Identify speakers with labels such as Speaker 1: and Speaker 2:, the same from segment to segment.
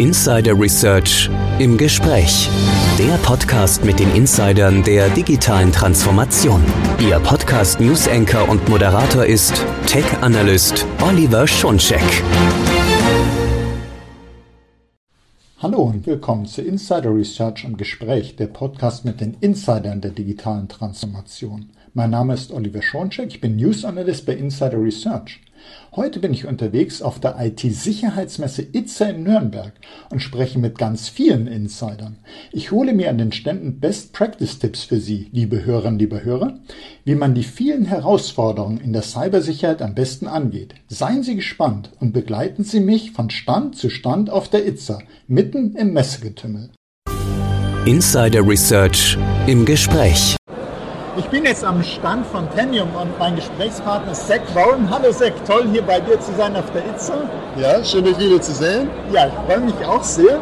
Speaker 1: Insider Research im Gespräch. Der Podcast mit den Insidern der digitalen Transformation. Ihr Podcast News Anchor und Moderator ist Tech Analyst Oliver Schoncheck.
Speaker 2: Hallo und willkommen zu Insider Research im Gespräch, der Podcast mit den Insidern der digitalen Transformation. Mein Name ist Oliver Schoncheck, ich bin News Analyst bei Insider Research. Heute bin ich unterwegs auf der IT-Sicherheitsmesse ITSA in Nürnberg und spreche mit ganz vielen Insidern. Ich hole mir an den Ständen Best Practice Tipps für Sie, liebe Hörerinnen, liebe Hörer, wie man die vielen Herausforderungen in der Cybersicherheit am besten angeht. Seien Sie gespannt und begleiten Sie mich von Stand zu Stand auf der ITSA, mitten im Messegetümmel.
Speaker 1: Insider Research im Gespräch.
Speaker 2: Ich bin jetzt am Stand von Tenium und mein Gesprächspartner ist Zack Warren. Hallo Zack, toll hier bei dir zu sein auf der ITSA.
Speaker 3: Ja, schön dich wieder zu sehen.
Speaker 2: Ja, ich freue mich auch sehr.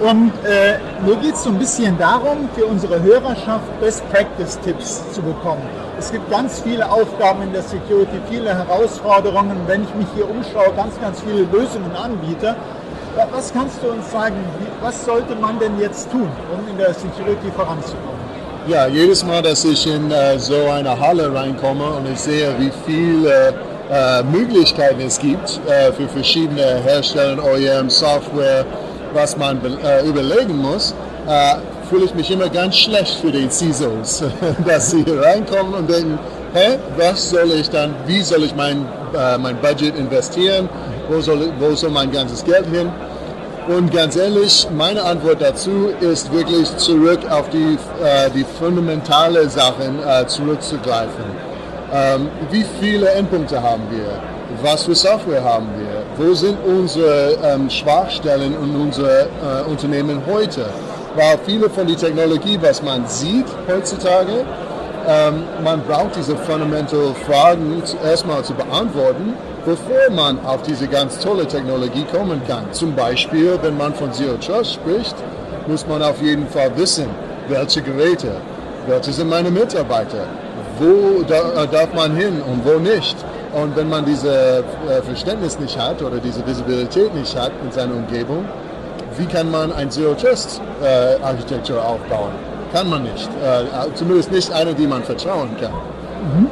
Speaker 2: Und äh, mir geht es so ein bisschen darum, für unsere Hörerschaft Best Practice Tipps zu bekommen. Es gibt ganz viele Aufgaben in der Security, viele Herausforderungen. Wenn ich mich hier umschaue, ganz, ganz viele Lösungen anbiete. Was kannst du uns sagen, was sollte man denn jetzt tun, um in der Security voranzukommen?
Speaker 3: Ja, jedes Mal, dass ich in äh, so eine Halle reinkomme und ich sehe, wie viele äh, Möglichkeiten es gibt äh, für verschiedene Hersteller, OEM, Software, was man äh, überlegen muss, äh, fühle ich mich immer ganz schlecht für die CISOs, dass sie hier reinkommen und denken, hey, was soll ich dann, wie soll ich mein, äh, mein Budget investieren, wo soll, wo soll mein ganzes Geld hin? Und ganz ehrlich, meine Antwort dazu ist wirklich zurück auf die, äh, die fundamentale Sachen äh, zurückzugreifen. Ähm, wie viele Endpunkte haben wir? Was für Software haben wir? Wo sind unsere ähm, Schwachstellen in unsere äh, Unternehmen heute? Weil viele von der Technologie, was man sieht heutzutage, ähm, man braucht diese fundamental Fragen erstmal zu beantworten bevor man auf diese ganz tolle Technologie kommen kann. Zum Beispiel, wenn man von Zero Trust spricht, muss man auf jeden Fall wissen, welche Geräte, welche sind meine Mitarbeiter, wo äh, darf man hin und wo nicht. Und wenn man dieses äh, Verständnis nicht hat oder diese Visibilität nicht hat in seiner Umgebung, wie kann man ein Zero Trust äh, Architektur aufbauen? Kann man nicht. zumindest nicht eine, die man vertrauen kann.
Speaker 2: Mhm.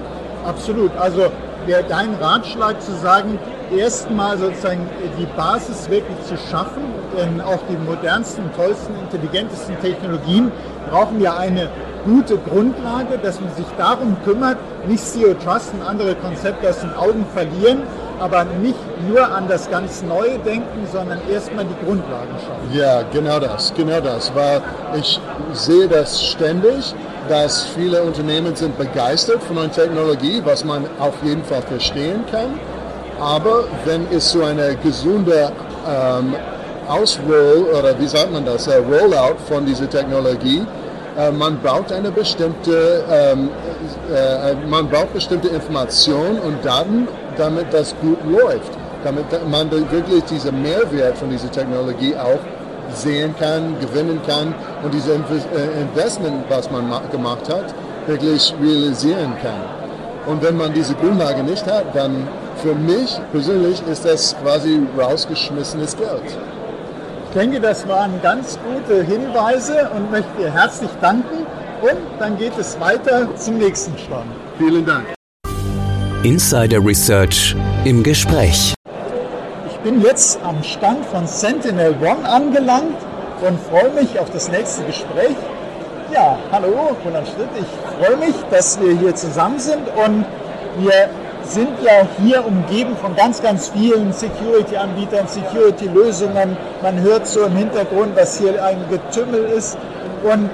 Speaker 2: Absolut. Also wäre dein Ratschlag zu sagen, erstmal sozusagen die Basis wirklich zu schaffen, denn auch die modernsten, tollsten, intelligentesten Technologien brauchen ja eine gute Grundlage, dass man sich darum kümmert, nicht Zero Trust und andere Konzepte aus den Augen verlieren, aber nicht nur an das ganz Neue denken, sondern erstmal die Grundlagen schaffen.
Speaker 3: Ja, genau das, genau das, weil ich sehe das ständig dass viele Unternehmen sind begeistert von einer Technologie, was man auf jeden Fall verstehen kann. Aber wenn es so eine gesunde ähm, Ausroll oder wie sagt man das, äh, Rollout von dieser Technologie, äh, man braucht eine bestimmte, ähm, äh, man braucht bestimmte Informationen und Daten, damit das gut läuft, damit man wirklich diesen Mehrwert von dieser Technologie auch sehen kann, gewinnen kann und dieses äh, Investment, was man gemacht hat, wirklich realisieren kann. Und wenn man diese Grundlage nicht hat, dann für mich persönlich ist das quasi rausgeschmissenes Geld.
Speaker 2: Ich denke, das waren ganz gute Hinweise und möchte dir herzlich danken. Und dann geht es weiter zum nächsten Stand.
Speaker 3: Vielen Dank.
Speaker 1: Insider Research im Gespräch
Speaker 2: bin jetzt am Stand von Sentinel One angelangt und freue mich auf das nächste Gespräch. Ja, hallo, Roland Schritt. Ich freue mich, dass wir hier zusammen sind und wir sind ja hier umgeben von ganz, ganz vielen Security-Anbietern, Security-Lösungen. Man hört so im Hintergrund, dass hier ein Getümmel ist. Und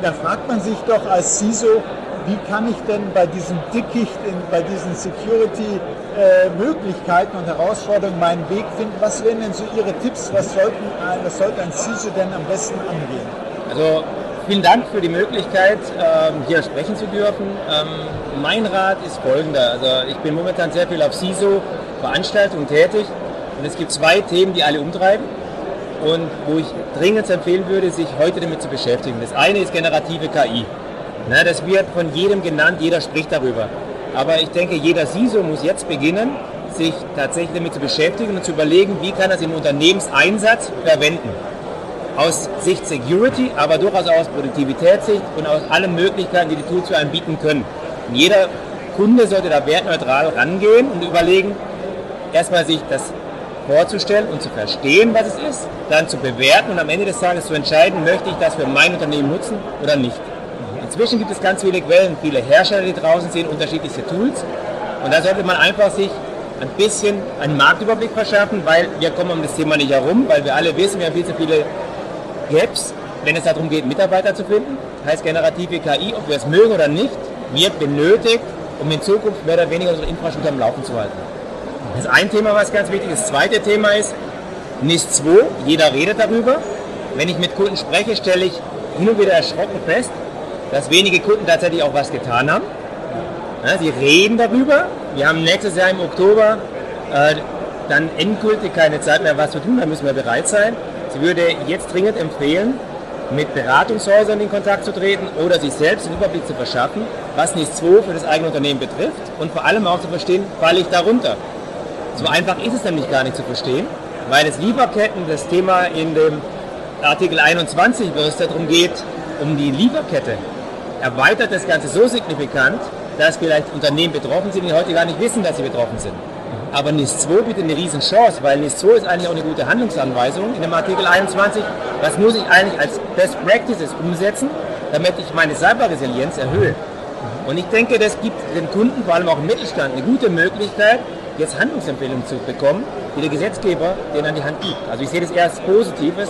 Speaker 2: da fragt man sich doch als CISO, wie kann ich denn bei diesem Dickicht, in, bei diesen Security-Möglichkeiten äh, und Herausforderungen meinen Weg finden? Was wären denn so Ihre Tipps? Was, sollten, was sollte ein CISO denn am besten angehen?
Speaker 4: Also vielen Dank für die Möglichkeit, ähm, hier sprechen zu dürfen. Ähm, mein Rat ist folgender. Also ich bin momentan sehr viel auf CISO-Veranstaltungen tätig und es gibt zwei Themen, die alle umtreiben und wo ich dringend empfehlen würde, sich heute damit zu beschäftigen. Das eine ist generative KI. Na, das wird von jedem genannt, jeder spricht darüber. Aber ich denke, jeder CISO muss jetzt beginnen, sich tatsächlich damit zu beschäftigen und zu überlegen, wie kann das im Unternehmenseinsatz verwenden. Aus Sicht Security, aber durchaus auch aus Produktivitätssicht und aus allen Möglichkeiten, die die Tools für einen bieten können. Und jeder Kunde sollte da wertneutral rangehen und überlegen, erstmal sich das vorzustellen und zu verstehen, was es ist, dann zu bewerten und am Ende des Tages zu entscheiden, möchte ich das für mein Unternehmen nutzen oder nicht. Inzwischen gibt es ganz viele Quellen, viele Hersteller, die draußen sehen, unterschiedlichste Tools. Und da sollte man einfach sich ein bisschen einen Marktüberblick verschaffen, weil wir kommen um das Thema nicht herum, weil wir alle wissen, wir haben viel zu viele Gaps, wenn es darum geht, Mitarbeiter zu finden. Heißt generative KI, ob wir es mögen oder nicht, wird benötigt, um in Zukunft mehr oder weniger unsere Infrastruktur am Laufen zu halten. Das ist ein Thema, was ganz wichtig ist. Das zweite Thema ist NIS 2. Jeder redet darüber. Wenn ich mit Kunden spreche, stelle ich hin und wieder erschrocken fest, dass wenige Kunden tatsächlich auch was getan haben. Ja, sie reden darüber. Wir haben nächstes Jahr im Oktober äh, dann endgültig keine Zeit mehr, was zu tun. Da müssen wir bereit sein. Sie würde jetzt dringend empfehlen, mit Beratungshäusern in Kontakt zu treten oder sich selbst einen Überblick zu verschaffen, was NIS 2 für das eigene Unternehmen betrifft und vor allem auch zu verstehen, falle ich darunter. So einfach ist es nämlich gar nicht zu verstehen, weil es Lieferketten, das Thema in dem Artikel 21, wo es darum geht, um die Lieferkette, erweitert das Ganze so signifikant, dass vielleicht Unternehmen betroffen sind, die heute gar nicht wissen, dass sie betroffen sind. Aber NIS 2 bietet eine riesen Chance, weil NIS 2 ist eigentlich auch eine gute Handlungsanweisung in dem Artikel 21. Was muss ich eigentlich als Best Practices umsetzen, damit ich meine Cyberresilienz erhöhe? Und ich denke, das gibt den Kunden, vor allem auch im Mittelstand, eine gute Möglichkeit, jetzt Handlungsempfehlungen zu bekommen, die der Gesetzgeber denen an die Hand gibt. Also ich sehe das eher als Positives,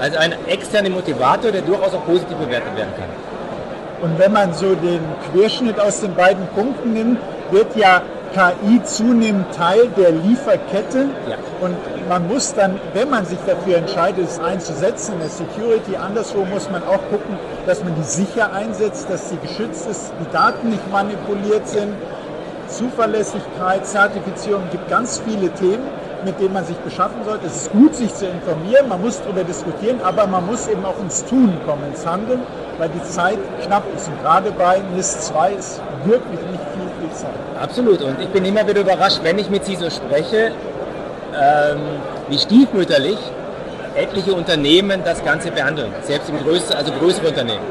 Speaker 4: als einen externen Motivator, der durchaus auch positiv bewertet werden kann.
Speaker 2: Und wenn man so den Querschnitt aus den beiden Punkten nimmt, wird ja KI zunehmend Teil der Lieferkette. Ja. Und man muss dann, wenn man sich dafür entscheidet, es einzusetzen, in der Security, anderswo muss man auch gucken, dass man die sicher einsetzt, dass sie geschützt ist, die Daten nicht manipuliert sind, Zuverlässigkeit, Zertifizierung, gibt ganz viele Themen, mit denen man sich beschaffen sollte. Es ist gut, sich zu informieren, man muss darüber diskutieren, aber man muss eben auch ins Tun kommen, ins Handeln, weil die Zeit knapp ist. Und gerade bei NIS 2 ist wirklich nicht viel, viel Zeit.
Speaker 4: Absolut. Und ich bin immer wieder überrascht, wenn ich mit CISO spreche, ähm, wie stiefmütterlich etliche Unternehmen das Ganze behandeln. Selbst im größten, also größere Unternehmen.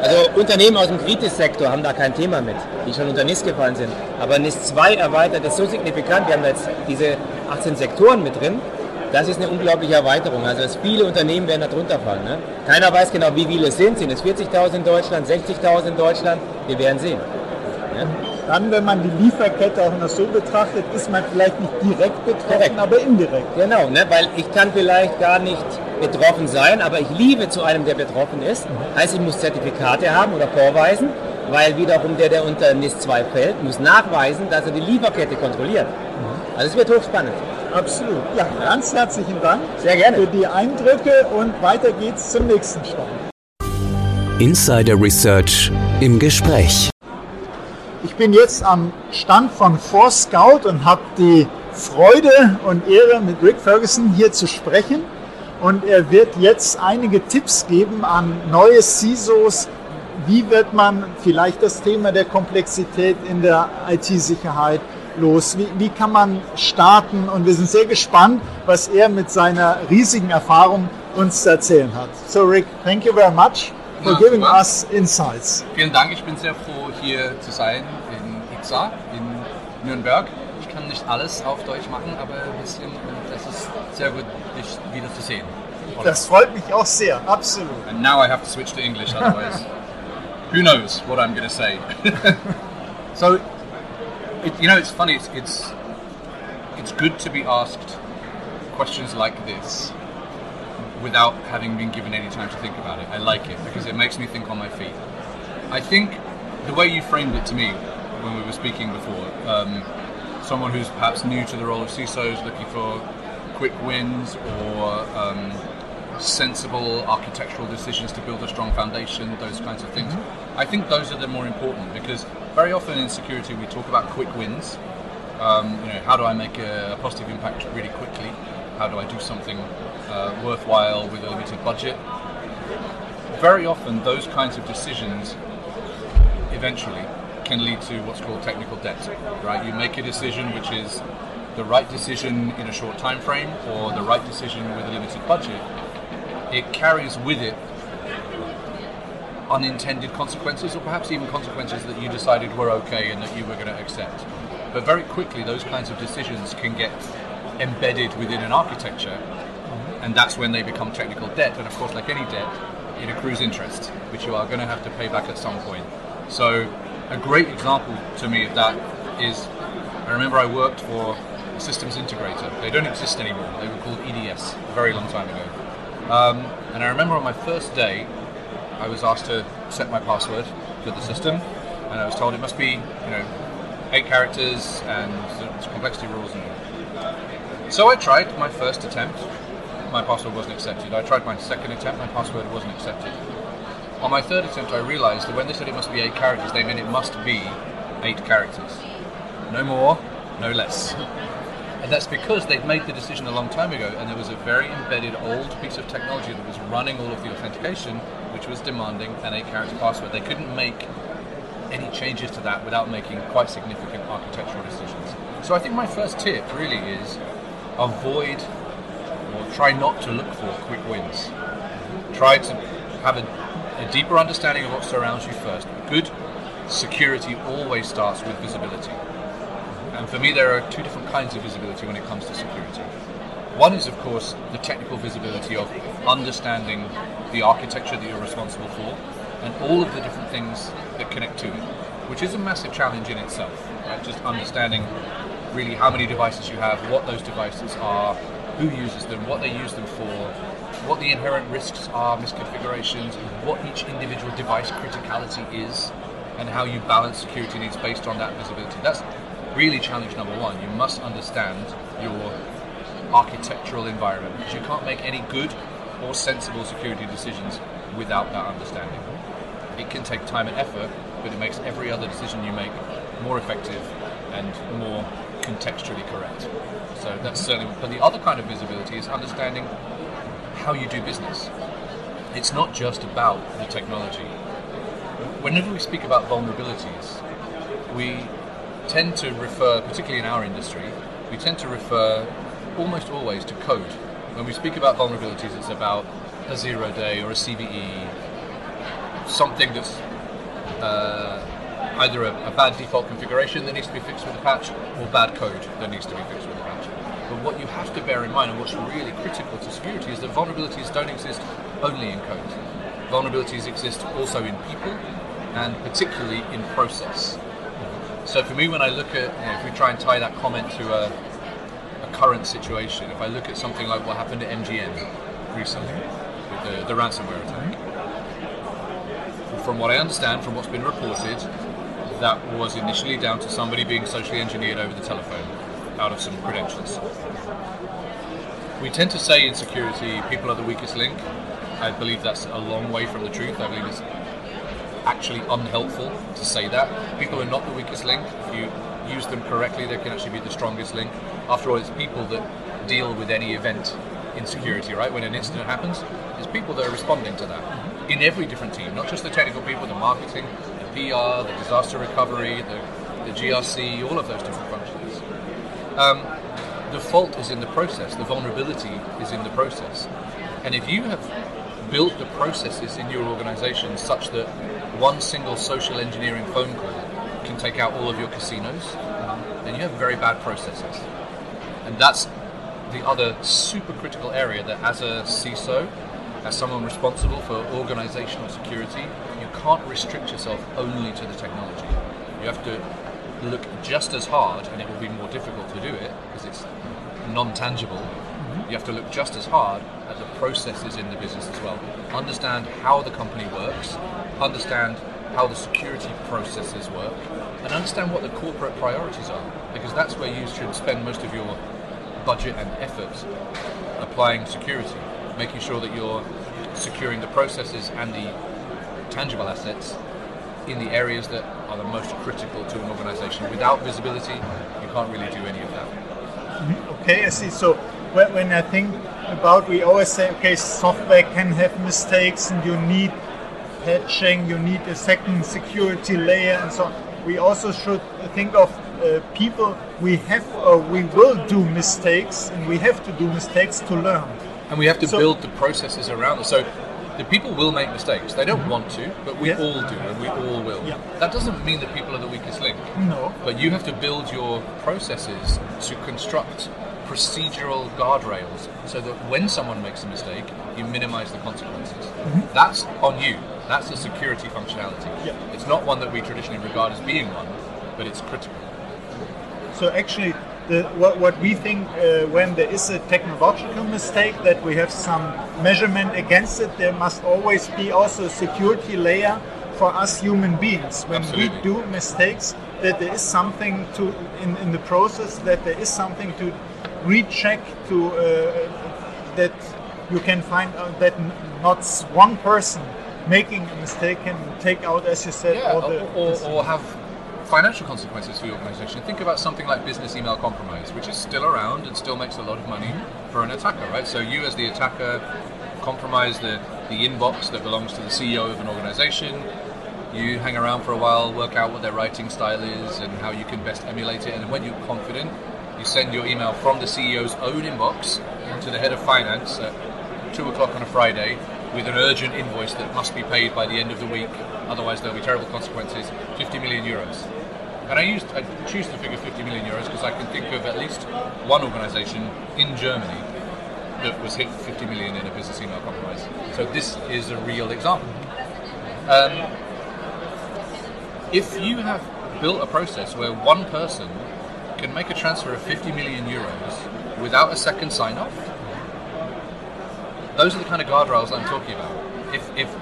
Speaker 4: Also Unternehmen aus dem Kritis-Sektor haben da kein Thema mit, die schon unter NIS gefallen sind. Aber NIS 2 erweitert ist so signifikant, wir haben jetzt diese 18 Sektoren mit drin, das ist eine unglaubliche Erweiterung. Also dass viele Unternehmen werden da drunter fallen. Ne? Keiner weiß genau, wie viele es sind. Sind es 40.000 in Deutschland, 60.000 in Deutschland? Wir werden sehen.
Speaker 2: Ne? Dann, wenn man die Lieferkette auch noch so betrachtet, ist man vielleicht nicht direkt betroffen, Direkt. aber indirekt.
Speaker 4: Genau, ne? weil ich kann vielleicht gar nicht betroffen sein, aber ich liebe zu einem, der betroffen ist. Heißt, ich muss Zertifikate haben oder vorweisen, weil wiederum der, der unter NIS 2 fällt, muss nachweisen, dass er die Lieferkette kontrolliert. Also es wird hochspannend.
Speaker 2: Absolut. Ja, ganz herzlichen Dank
Speaker 4: Sehr gerne.
Speaker 2: für die Eindrücke und weiter geht's zum nächsten Stand.
Speaker 1: Insider Research im Gespräch.
Speaker 2: Ich bin jetzt am Stand von Force Scout und habe die Freude und Ehre, mit Rick Ferguson hier zu sprechen und er wird jetzt einige Tipps geben an neue CISOs. Wie wird man vielleicht das Thema der Komplexität in der IT-Sicherheit los? Wie, wie, kann man starten? Und wir sind sehr gespannt, was er mit seiner riesigen Erfahrung uns zu erzählen hat. So Rick, thank you very much for ja, giving super. us insights.
Speaker 5: Vielen Dank, ich bin sehr froh hier zu sein in IXA in Nürnberg. Ich kann nicht alles auf Deutsch machen, aber ein bisschen, das ist sehr gut, dich wieder zu sehen.
Speaker 2: Das freut mich auch sehr, absolut.
Speaker 5: And now I have to switch to English, otherwise, who knows what I'm going to say. so, it, you know, it's funny. It's, it's it's good to be asked questions like this without having been given any time to think about it. I like it because it makes me think on my feet. I think the way you framed it to me when we were speaking before, um, someone who's perhaps new to the role of CISO is looking for quick wins or um, sensible architectural decisions to build a strong foundation, those kinds of things. Mm-hmm. I think those are the more important because very often in security we talk about quick wins. Um, you know, how do I make a, positive impact really quickly? How do I do something uh, worthwhile with a limited budget? Very often, those kinds of decisions eventually can lead to what's called technical debt. Right? You make a decision which is the right decision in a short time frame or the right decision with a limited budget, it carries with it unintended consequences or perhaps even consequences that you decided were okay and that you were going to accept. But very quickly, those kinds of decisions can get embedded within an architecture, and that's when they become technical debt. And of course, like any debt, it accrues interest, which you are going to have to pay back at some point. So, a great example to me of that is I remember I worked for a systems integrator. They don't exist anymore. They were called EDS a very long time ago. Um, and I remember on my first day, I was asked to set my password to the system, and I was told it must be, you know, eight characters and complexity rules. And so I tried my first attempt. My password wasn't accepted. I tried my second attempt. My password wasn't accepted. On my third attempt, I realised that when they said it must be eight characters, they meant it must be eight characters. No more, no less. And that's because they'd made the decision a long time ago, and there was a very embedded old piece of technology that was running all of the authentication, which was demanding an eight character password. They couldn't make any changes to that without making quite significant architectural decisions. So I think my first tip really is avoid or try not to look for quick wins. Try to have a, a deeper understanding of what surrounds you first. Good security always starts with visibility. And for me, there are two different kinds of visibility when it comes to security. One is, of course, the technical visibility of understanding the architecture that you're responsible for and all of the different things that connect to it, which is a massive challenge in itself. Right? Just understanding really how many devices you have, what those devices are, who uses them, what they use them for, what the inherent risks are, misconfigurations, what each individual device criticality is, and how you balance security needs based on that visibility. That's really challenge number one. You must understand your architectural environment because you can't make any good or sensible security decisions without that understanding. It can take time and effort, but it makes every other decision you make more effective and more contextually correct. So that's certainly. But the other kind of visibility is understanding how you do business. It's not just about the technology. Whenever we speak about vulnerabilities, we tend to refer, particularly in our industry, we tend to refer almost always to code. When we speak about vulnerabilities, it's about a zero day or a CVE, something that's uh, either a, a, bad default configuration that needs to be fixed with a patch or bad code that needs to be fixed with a patch. But what you have to bear in mind and what's really critical to security is that vulnerabilities don't exist only in code. Vulnerabilities exist also in people and particularly in process. So for me, when I look at, you know, if we try and tie that comment to a, a, current situation, if I look at something like what happened at MGN recently with the, the ransomware attack, from what I understand, from what's been reported, that was initially down to somebody being socially engineered over the telephone out of some credentials. We tend to say in security, people are the weakest link. I believe that's a long way from the truth. I believe it's actually unhelpful to say that. People are not the weakest link. If you use them correctly, they can actually be the strongest link. After all, it's people that deal with any event in security, right? When an incident happens, it's people that are responding to that in every different team, not just the technical people, the marketing, the PR, the disaster recovery, the, the GRC, all of those different functions. Um, the fault is in the process, the vulnerability is in the process. And if you have built the processes in your organization such that one single social engineering phone call can take out all of your casinos, then you have very bad processes. And that's the other super critical area that as a CISO, as someone responsible for organizational security, you can't restrict yourself only to the technology. You have to look just as hard, and it will be more difficult to do it because it's non tangible. You have to look just as hard at the processes in the business as well. Understand how the company works, understand how the security processes work, and understand what the corporate priorities are, because that's where you should spend most of your budget and effort applying security, making sure that you're securing the processes and the tangible assets in the areas that are the most critical to an organization. Without visibility, you can't really do any of that.
Speaker 2: Mm-hmm. Okay, I see. So when I think about, we always say, okay, software can have mistakes and you need patching, you need a second security layer and so on. We also should think of uh, people, we have or we will do mistakes, and we have to do mistakes to learn.
Speaker 5: And we have to
Speaker 2: So-
Speaker 5: build the processes around it. So the people will make mistakes. They don't want to, but we
Speaker 2: Yes.
Speaker 5: all do, and we all will.
Speaker 2: Yeah.
Speaker 5: That doesn't mean that people are the weakest link.
Speaker 2: No.
Speaker 5: But you have to build your processes to construct procedural guardrails so that when someone makes a mistake, you minimize the consequences. That's on you. That's a security functionality.
Speaker 2: Yeah.
Speaker 5: It's not one that we traditionally regard as being one, but it's critical.
Speaker 2: So actually, the, what, what we think uh, when there is a technological mistake that we have some measurement against it, there must always be also a security layer for us human beings. When
Speaker 5: Absolutely.
Speaker 2: we do mistakes, that there is something to in, in the process that there is something to recheck to uh, that you can find out that n- not one person making a mistake can take out, as you said,
Speaker 5: Yeah, or,
Speaker 2: the
Speaker 5: or, or have financial consequences for your organization. Think about something like business email compromise, which is still around and still makes a lot of money for an attacker, right? So you, as the attacker, compromise the, the inbox that belongs to the CEO of an organization. You hang around for a while, work out what their writing style is and how you can best emulate it. And when you're confident, you send your email from the CEO's own inbox to the head of finance at two o'clock on a Friday with an urgent invoice that must be paid by the end of the week, otherwise there'll be terrible consequences. 50 million euros. And I used I choose the figure 50 million euros because I can think of at least one organisation in Germany that was hit 50 million in a business email compromise. So this is a real example. Um, if you have built a process where one person can make a transfer of 50 million euros without a second sign off, those are the kind of guardrails I'm talking about. If, if,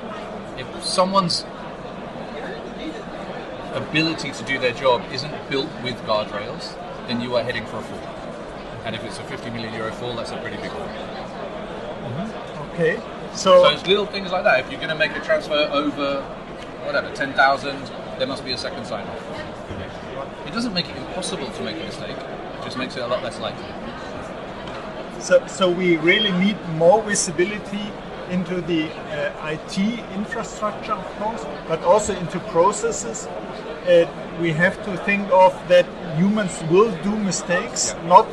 Speaker 5: if someone's ability to do their job isn't built with guardrails, then you are heading for a fall. And if it's a 50 million euro fall, that's a pretty big one. Mm-hmm.
Speaker 2: okay.
Speaker 5: So, so it's little things like that. If you're going to make a transfer over, whatever, 10,000, there must be a second sign off. It doesn't make it impossible to make a mistake, it just makes it a lot less likely.
Speaker 2: So, so we really need more visibility into the uh, IT infrastructure, of course, but also into processes. Uh, we have to think of that humans will do mistakes,
Speaker 5: Yeah.
Speaker 2: not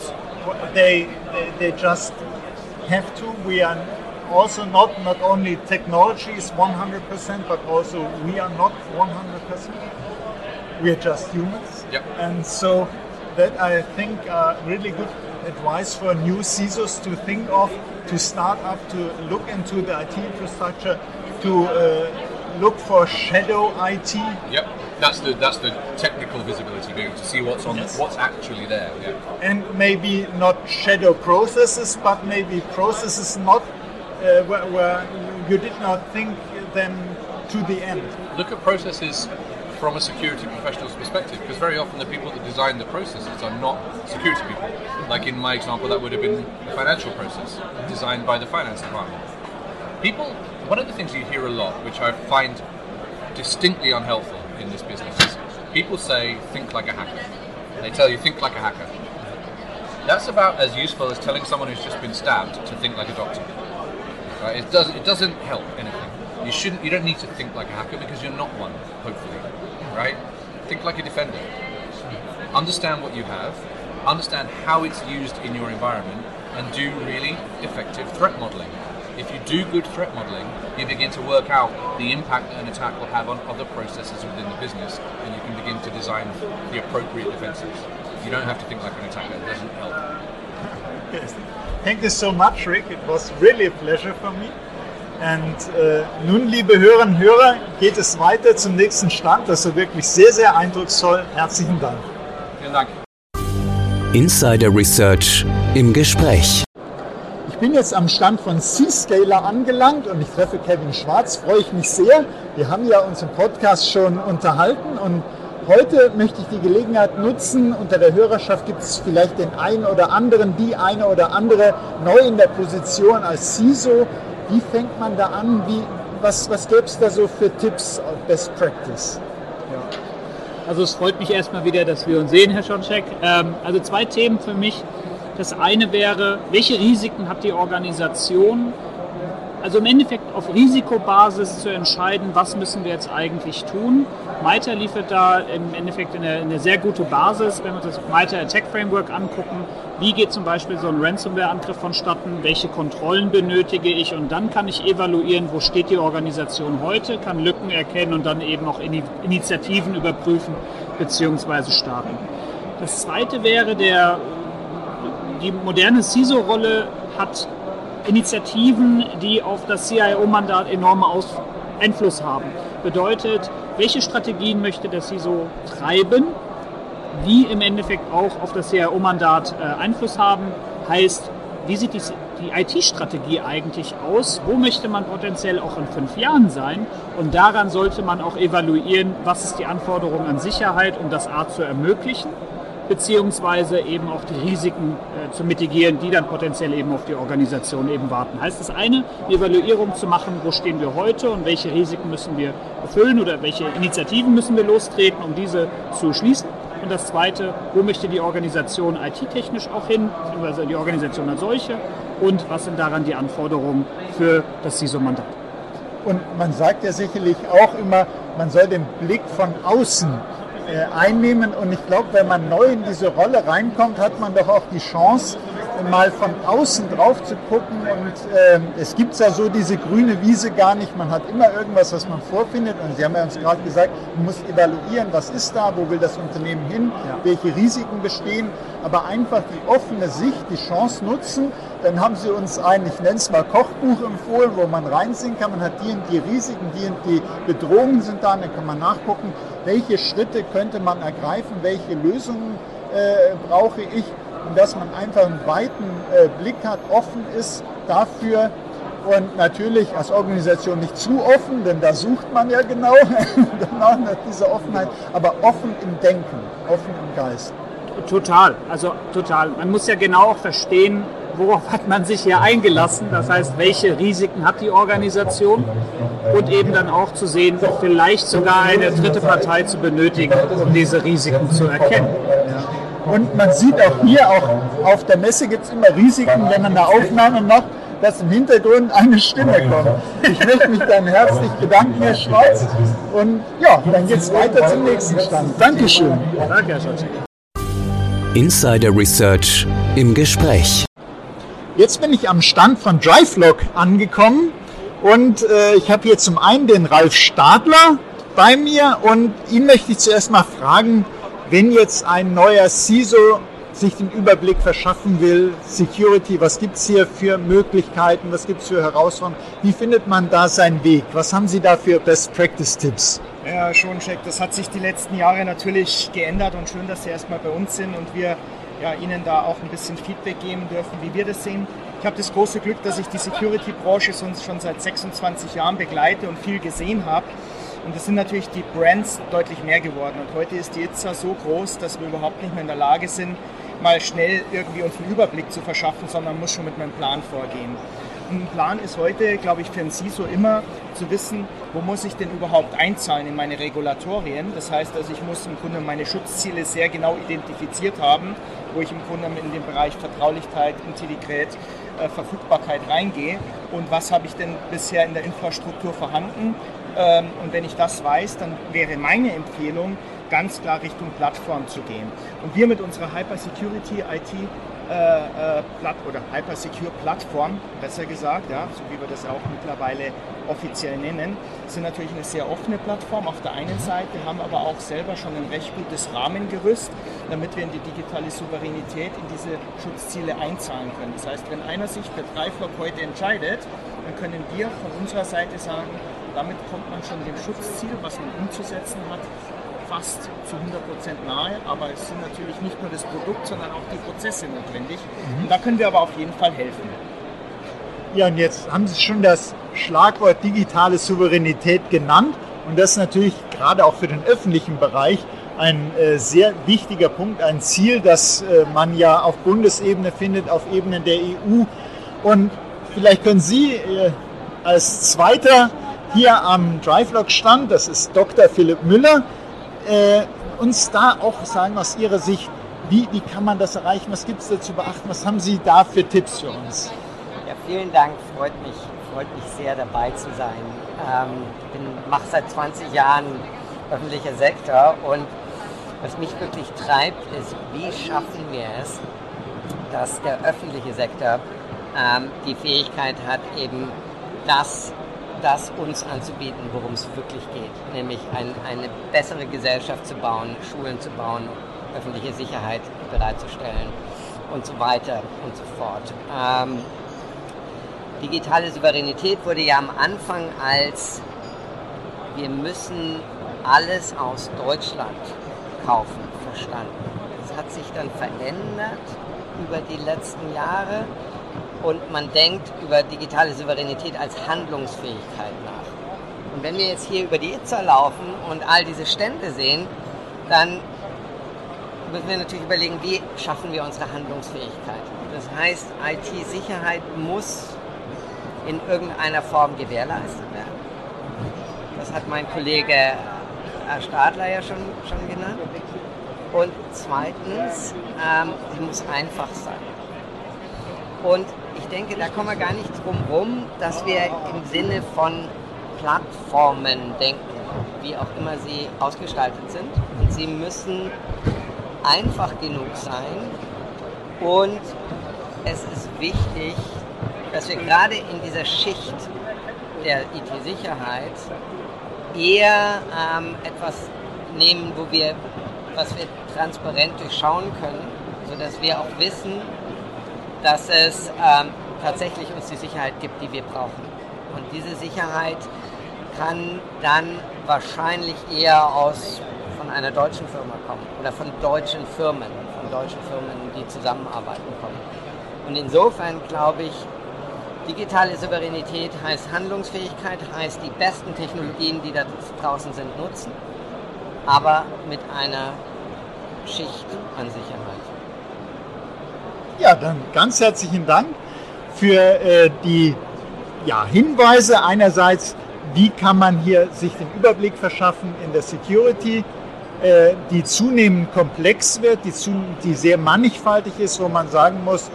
Speaker 2: they, they they just have to. We are also not not only technology is 100%, but also we are not 100%. We are just humans.
Speaker 5: Yep.
Speaker 2: And so that I think are really good advice for new CISOs to think of, to start up, to look into the IT infrastructure, to uh, look for shadow IT.
Speaker 5: Yep, that's the that's the technical visibility, being able to see what's on
Speaker 2: Yes.
Speaker 5: what's actually there. Yeah.
Speaker 2: and maybe not shadow processes, but maybe processes not uh, where, where you did not think them to the end.
Speaker 5: Look at processes from a security professional's perspective, because very often the people that design the processes are not security people. Like in my example, that would have been a financial process designed by the finance department. People, one of the things you hear a lot, which I find distinctly unhelpful in this business, is people say, think like a hacker. They tell you, think like a hacker. That's about as useful as telling someone who's just been stabbed to think like a doctor. Right? It doesn't. It doesn't help anything. You shouldn't. You don't need to think like a hacker because you're not one. Hopefully, right? Think like a defender. Understand what you have. Understand how it's used in your environment, and do really effective threat modeling. If you do good threat modeling, you begin to work out the impact that an attack will have on other processes within the business, and you can begin to design the appropriate defenses. You don't have to think like an attacker. It doesn't help.
Speaker 2: Yes. Thank you so much, Rick. It was really a pleasure for me. Und äh, nun, liebe Hörerinnen und Hörer, geht es weiter zum nächsten Stand. Das war wirklich sehr, sehr eindrucksvoll. Herzlichen Dank.
Speaker 5: Vielen Dank.
Speaker 1: Insider Research im Gespräch.
Speaker 2: Ich bin jetzt am Stand von C-Scaler angelangt und ich treffe Kevin Schwarz. Freue ich mich sehr. Wir haben ja uns im Podcast schon unterhalten und heute möchte ich die Gelegenheit nutzen. Unter der Hörerschaft gibt es vielleicht den einen oder anderen, die eine oder andere neu in der Position als CISO. Wie fängt man da an? Wie, was was gäbe es da so für Tipps, Best Practice?
Speaker 6: Also es freut mich erstmal wieder, dass wir uns sehen, Herr Schoncheck. Ähm, also zwei Themen für mich. Das eine wäre, welche Risiken hat die Organisation also im Endeffekt auf Risikobasis zu entscheiden, was müssen wir jetzt eigentlich tun. MITRE liefert da im Endeffekt eine, eine sehr gute Basis, wenn wir das MITRE Attack Framework angucken. Wie geht zum Beispiel so ein Ransomware-Angriff vonstatten? Welche Kontrollen benötige ich? Und dann kann ich evaluieren, wo steht die Organisation heute, kann Lücken erkennen und dann eben auch Initiativen überprüfen bzw. starten. Das zweite wäre, der, die moderne CISO-Rolle hat Initiativen, die auf das CIO-Mandat enormen Einfluss haben. Bedeutet, welche Strategien möchte der CISO treiben, die im Endeffekt auch auf das CIO-Mandat äh, Einfluss haben, heißt, wie sieht die, die IT-Strategie eigentlich aus? Wo möchte man potenziell auch in fünf Jahren sein? Und daran sollte man auch evaluieren, was ist die Anforderung an Sicherheit, um das A zu ermöglichen beziehungsweise eben auch die Risiken äh, zu mitigieren, die dann potenziell eben auf die Organisation eben warten. Heißt das eine, eine Evaluierung zu machen, wo stehen wir heute und welche Risiken müssen wir erfüllen oder welche Initiativen müssen wir lostreten, um diese zu schließen. Und das zweite, wo möchte die Organisation IT-technisch auch hin, beziehungsweise die Organisation als solche und was sind daran die Anforderungen für das CISO-Mandat.
Speaker 2: Und man sagt ja sicherlich auch immer, man soll den Blick von außen äh, einnehmen. Und ich glaube, wenn man neu in diese Rolle reinkommt, hat man doch auch die Chance, mal von außen drauf zu gucken. Und äh, es gibt ja so diese grüne Wiese gar nicht. Man hat immer irgendwas, was man vorfindet. Und Sie haben ja uns gerade gesagt, man muss evaluieren, was ist da, wo will das Unternehmen hin, ja. welche Risiken bestehen. Aber einfach die offene Sicht, die Chance nutzen. Dann haben Sie uns ein, ich nenne es mal Kochbuch empfohlen, wo man reinsehen kann. Man hat die und die Risiken, die und die Bedrohungen sind da. Dann kann man nachgucken, welche Schritte könnte man ergreifen, welche Lösungen äh, brauche ich und dass man einfach einen weiten äh, Blick hat, offen ist dafür und natürlich als Organisation nicht zu offen, denn da sucht man ja genau danach nach dieser Offenheit, aber offen im Denken, offen im Geist.
Speaker 6: Total, also total. Man muss ja genau auch verstehen, worauf hat man sich hier eingelassen. Das heißt, welche Risiken hat die Organisation und eben dann auch zu sehen, vielleicht sogar eine dritte Partei zu benötigen, um diese Risiken zu erkennen.
Speaker 2: Und man sieht auch hier, auch auf der Messe gibt es immer Risiken, wenn man eine Aufnahme macht, dass im Hintergrund eine Stimme kommt. Ich möchte mich dann herzlich bedanken, Herr Schwarz. Und ja, dann geht es weiter zum nächsten Stand. Dankeschön. Danke, Herr Schatz.
Speaker 1: Insider Research im Gespräch.
Speaker 2: Jetzt bin ich am Stand von DriveLog angekommen und äh, ich habe hier zum einen den Ralf Stadler bei mir und ihn möchte ich zuerst mal fragen, wenn jetzt ein neuer CISO sich den Überblick verschaffen will, Security, was gibt es hier für Möglichkeiten, was gibt es für Herausforderungen, wie findet man da seinen Weg? Was haben Sie da für Best-Practice-Tipps?
Speaker 7: Ja, schon, Schoncheck, das hat sich die letzten Jahre natürlich geändert und schön, dass Sie erstmal bei uns sind und wir ja, Ihnen da auch ein bisschen Feedback geben dürfen, wie wir das sehen. Ich habe das große Glück, dass ich die Security-Branche schon seit 26 Jahren begleite und viel gesehen habe. Und es sind natürlich die Brands deutlich mehr geworden. Und heute ist die ITSA so groß, dass wir überhaupt nicht mehr in der Lage sind, mal schnell irgendwie uns einen Überblick zu verschaffen, sondern muss schon mit meinem Plan vorgehen. Ein Plan ist heute, glaube ich, für ein CISO immer zu wissen, wo muss ich denn überhaupt einzahlen in meine Regulatorien. Das heißt, also ich muss im Grunde meine Schutzziele sehr genau identifiziert haben, wo ich im Grunde in den Bereich Vertraulichkeit, Integrität, äh, Verfügbarkeit reingehe und was habe ich denn bisher in der Infrastruktur vorhanden ähm, und wenn ich das weiß, dann wäre meine Empfehlung, ganz klar Richtung Plattform zu gehen. Und wir mit unserer Hyper Äh, äh, Platt oder Hyper Secure Plattform, besser gesagt, ja, so wie wir das auch mittlerweile offiziell nennen, sind natürlich eine sehr offene Plattform auf der einen Seite, haben aber auch selber schon ein recht gutes Rahmengerüst, damit wir in die digitale Souveränität, in diese Schutzziele einzahlen können. Das heißt, wenn einer sich für Dreiflock heute entscheidet, dann können wir von unserer Seite sagen, damit kommt man schon dem Schutzziel, was man umzusetzen hat, fast zu 100% nahe. Aber es sind natürlich nicht nur das Produkt, sondern auch die Prozesse notwendig. Mhm. Und da können wir aber auf jeden Fall helfen.
Speaker 2: Ja, und jetzt haben Sie schon das Schlagwort digitale Souveränität genannt. Und das ist natürlich gerade auch für den öffentlichen Bereich ein äh, sehr wichtiger Punkt, ein Ziel, das äh, man ja auf Bundesebene findet, auf Ebene der EU. Und vielleicht können Sie äh, als zweiter hier am DriveLog-Stand, das ist Dr. Philipp Müller, äh, uns da auch sagen aus Ihrer Sicht, wie, wie kann man das erreichen, was gibt es da zu beachten, was haben Sie da für Tipps für uns?
Speaker 8: Ja, vielen Dank, freut mich, freut mich sehr dabei zu sein. Ähm, ich mache seit 20 Jahren öffentlicher Sektor und was mich wirklich treibt, ist, wie schaffen wir es, dass der öffentliche Sektor ähm, die Fähigkeit hat, eben das, das uns anzubieten, worum es wirklich geht, nämlich ein, eine bessere Gesellschaft zu bauen, Schulen zu bauen, öffentliche Sicherheit bereitzustellen und so weiter und so fort. Ähm, digitale Souveränität wurde ja am Anfang als wir müssen alles aus Deutschland kaufen verstanden. Das hat sich dann verändert über die letzten Jahre und man denkt über digitale Souveränität als Handlungsfähigkeit nach. Und wenn wir jetzt hier über die Itza laufen und all diese Stände sehen, dann müssen wir natürlich überlegen, wie schaffen wir unsere Handlungsfähigkeit. Das heißt, IT-Sicherheit muss in irgendeiner Form gewährleistet werden. Das hat mein Kollege Stadler ja schon, schon genannt. Und zweitens, ähm, sie muss einfach sein. Und ich denke, da kommen wir gar nicht drum rum, dass wir im Sinne von Plattformen denken, wie auch immer sie ausgestaltet sind. Und sie müssen einfach genug sein. Und es ist wichtig, dass wir gerade in dieser Schicht der IT-Sicherheit eher ähm, etwas nehmen, wo wir, was wir transparent durchschauen können, sodass wir auch wissen, dass es ähm, tatsächlich uns die Sicherheit gibt, die wir brauchen. Und diese Sicherheit kann dann wahrscheinlich eher aus von einer deutschen Firma kommen oder von deutschen Firmen, von deutschen Firmen, die zusammenarbeiten kommen. Und insofern glaube ich, digitale Souveränität heißt Handlungsfähigkeit, heißt die besten Technologien, die da draußen sind, nutzen, aber mit einer Schicht an Sicherheit.
Speaker 2: Ja, dann ganz herzlichen Dank für äh, die ja, Hinweise. Einerseits, wie kann man hier sich den Überblick verschaffen in der Security, äh, die zunehmend komplex wird, die, zu, die sehr mannigfaltig ist, wo man sagen muss,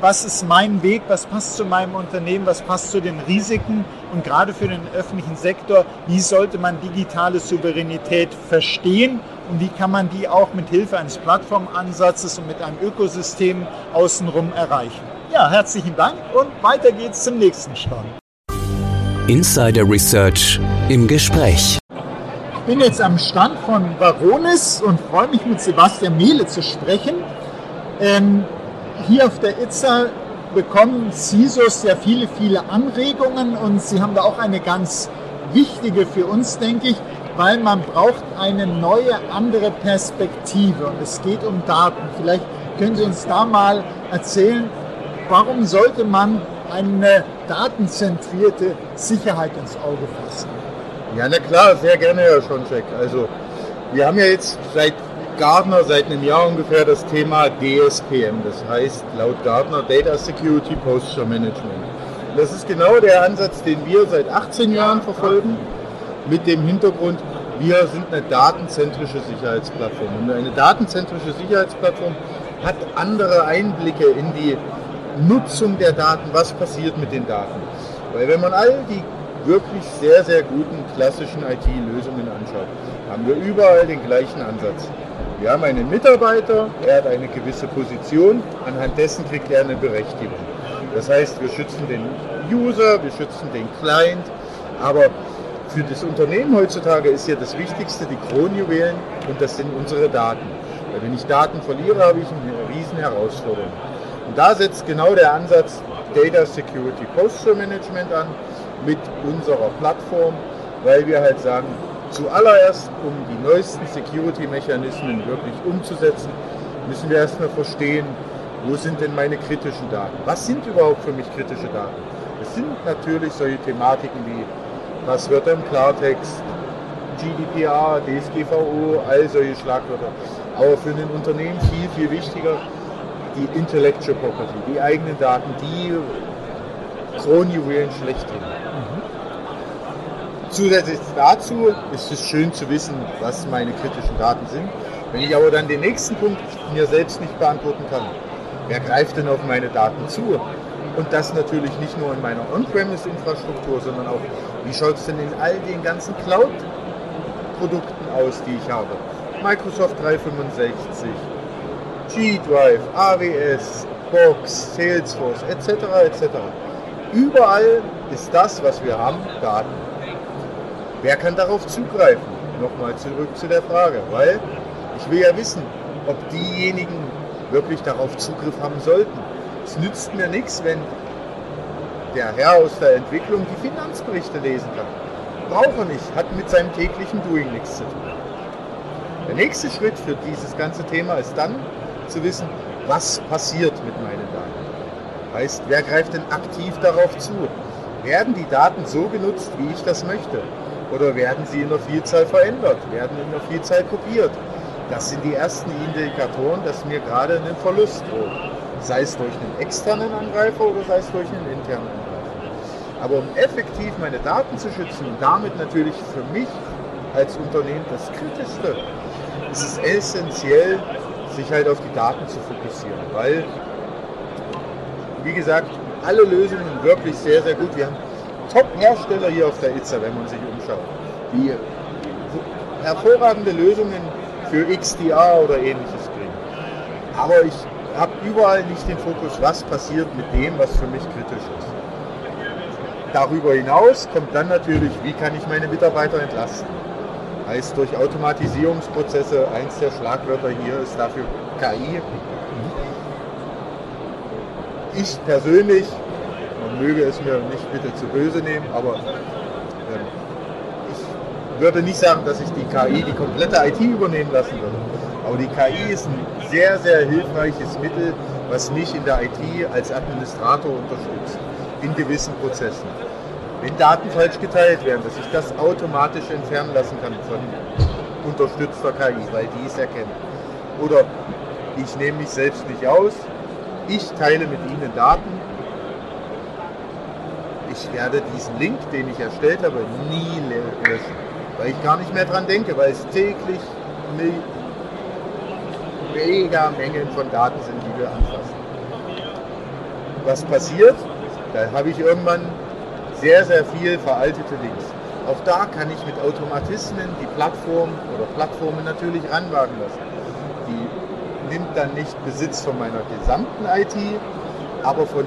Speaker 2: was ist mein Weg, was passt zu meinem Unternehmen, was passt zu den Risiken und gerade für den öffentlichen Sektor, wie sollte man digitale Souveränität verstehen und wie kann man die auch mit Hilfe eines Plattformansatzes und mit einem Ökosystem außenrum erreichen. Ja, herzlichen Dank und weiter geht's zum nächsten Stand.
Speaker 1: Insider Research im Gespräch.
Speaker 2: Ich bin jetzt am Stand von Varonis und freue mich mit Sebastian Mehle zu sprechen. Ähm, hier auf der ITSA bekommen CISOs sehr viele, viele Anregungen und Sie haben da auch eine ganz wichtige für uns, denke ich, weil man braucht eine neue, andere Perspektive und es geht um Daten. Vielleicht können Sie uns da mal erzählen, warum sollte man eine datenzentrierte Sicherheit ins Auge fassen?
Speaker 9: Ja, na klar, sehr gerne, Herr Schoncheck. Also, wir haben ja jetzt seit Gartner seit einem Jahr ungefähr das Thema DSPM, das heißt laut Gartner Data Security Posture Management. Das ist genau der Ansatz, den wir seit 18 Jahren verfolgen, mit dem Hintergrund, wir sind eine datenzentrische Sicherheitsplattform. Und eine datenzentrische Sicherheitsplattform hat andere Einblicke in die Nutzung der Daten, was passiert mit den Daten. Weil wenn man all die wirklich sehr, sehr guten klassischen IT-Lösungen anschaut, haben wir überall den gleichen Ansatz. Wir haben einen Mitarbeiter, er hat eine gewisse Position, anhand dessen kriegt er eine Berechtigung. Das heißt, wir schützen den User, wir schützen den Client, aber für das Unternehmen heutzutage ist ja das Wichtigste die Kronjuwelen und das sind unsere Daten. Weil wenn ich Daten verliere, habe ich eine riesen Herausforderung. Und da setzt genau der Ansatz Data Security Posture Management an mit unserer Plattform, weil wir halt sagen, zuallererst, um die neuesten Security-Mechanismen wirklich umzusetzen, müssen wir erstmal verstehen, wo sind denn meine kritischen Daten? Was sind überhaupt für mich kritische Daten? Es sind natürlich solche Thematiken wie was wird im Klartext, GDPR, DSGVO, all solche Schlagwörter. Aber für ein Unternehmen viel, viel wichtiger die Intellectual Property, die eigenen Daten, die Kronjuwelen schlechthin. Mhm. Zusätzlich dazu ist es schön zu wissen, was meine kritischen Daten sind. Wenn ich aber dann den nächsten Punkt mir selbst nicht beantworten kann, wer greift denn auf meine Daten zu? Und das natürlich nicht nur in meiner On-Premise-Infrastruktur, sondern auch, wie schaut es denn in all den ganzen Cloud-Produkten aus, die ich habe. Microsoft 365, G-Drive, AWS, Box, Salesforce etc. etc. Überall ist das, was wir haben, Daten. Wer kann darauf zugreifen? Nochmal zurück zu der Frage, weil ich will ja wissen, ob diejenigen wirklich darauf Zugriff haben sollten. Es nützt mir nichts, wenn der Herr aus der Entwicklung die Finanzberichte lesen kann. Braucht er nicht, hat mit seinem täglichen Doing nichts zu tun. Der nächste Schritt für dieses ganze Thema ist dann zu wissen, was passiert mit meinen Daten. Heißt, wer greift denn aktiv darauf zu? Werden die Daten so genutzt, wie ich das möchte? Oder werden sie in der Vielzahl verändert? Werden in der Vielzahl kopiert? Das sind die ersten Indikatoren, dass mir gerade ein Verlust droht. Sei es durch einen externen Angreifer oder sei es durch einen internen Angreifer. Aber um effektiv meine Daten zu schützen und damit natürlich für mich als Unternehmen das Kritischste, ist es essentiell, sich halt auf die Daten zu fokussieren. Weil, wie gesagt, alle Lösungen wirklich sehr, sehr gut. Wir haben Top-Hersteller hier auf der ITSA, wenn man sich umschaut, die hervorragende Lösungen für XDR oder ähnliches bringen. Aber ich habe überall nicht den Fokus, was passiert mit dem, was für mich kritisch ist. Darüber hinaus kommt dann natürlich, wie kann ich meine Mitarbeiter entlasten. Heißt durch Automatisierungsprozesse, eins der Schlagwörter hier ist dafür KI. Ich persönlich, man möge es mir nicht bitte zu böse nehmen, aber ähm, ich würde nicht sagen, dass ich die KI die komplette IT übernehmen lassen würde. Aber die KI ist ein sehr, sehr hilfreiches Mittel, was mich in der IT als Administrator unterstützt, in gewissen Prozessen. Wenn Daten falsch geteilt werden, dass ich das automatisch entfernen lassen kann von unterstützter KI, weil die es erkennt. Oder ich nehme mich selbst nicht aus, ich teile mit Ihnen Daten, ich werde diesen Link, den ich erstellt habe, nie löschen, weil ich gar nicht mehr dran denke, weil es täglich mega Mengen von Daten sind, die wir anfassen. Was passiert? Da habe ich irgendwann sehr, sehr viel veraltete Links. Auch da kann ich mit Automatismen die Plattform oder Plattformen natürlich ranwagen lassen. Die nimmt dann nicht Besitz von meiner gesamten IT, aber von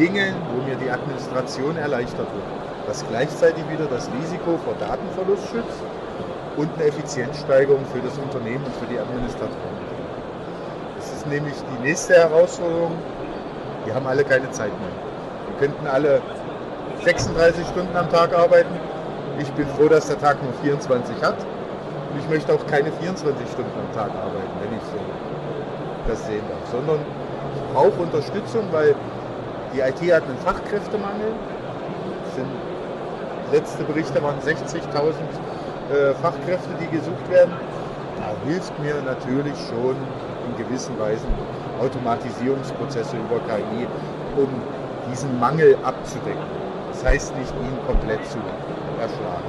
Speaker 9: Dingen, wo mir die Administration erleichtert wird. Was gleichzeitig wieder das Risiko vor Datenverlust schützt und eine Effizienzsteigerung für das Unternehmen und für die Administratoren. Das ist nämlich die nächste Herausforderung. Die haben alle keine Zeit mehr. Könnten alle 36 Stunden am Tag arbeiten. Ich bin froh, dass der Tag nur 24 hat. Und ich möchte auch keine 24 Stunden am Tag arbeiten, wenn ich so das sehen darf. Sondern ich brauche Unterstützung, weil die IT hat einen Fachkräftemangel. Sind, letzte Berichte waren 60.000 äh, Fachkräfte, die gesucht werden. Da hilft mir natürlich schon in gewissen Weisen Automatisierungsprozesse über KI, um diesen Mangel abzudecken. Das heißt nicht, ihn komplett zu erschlagen.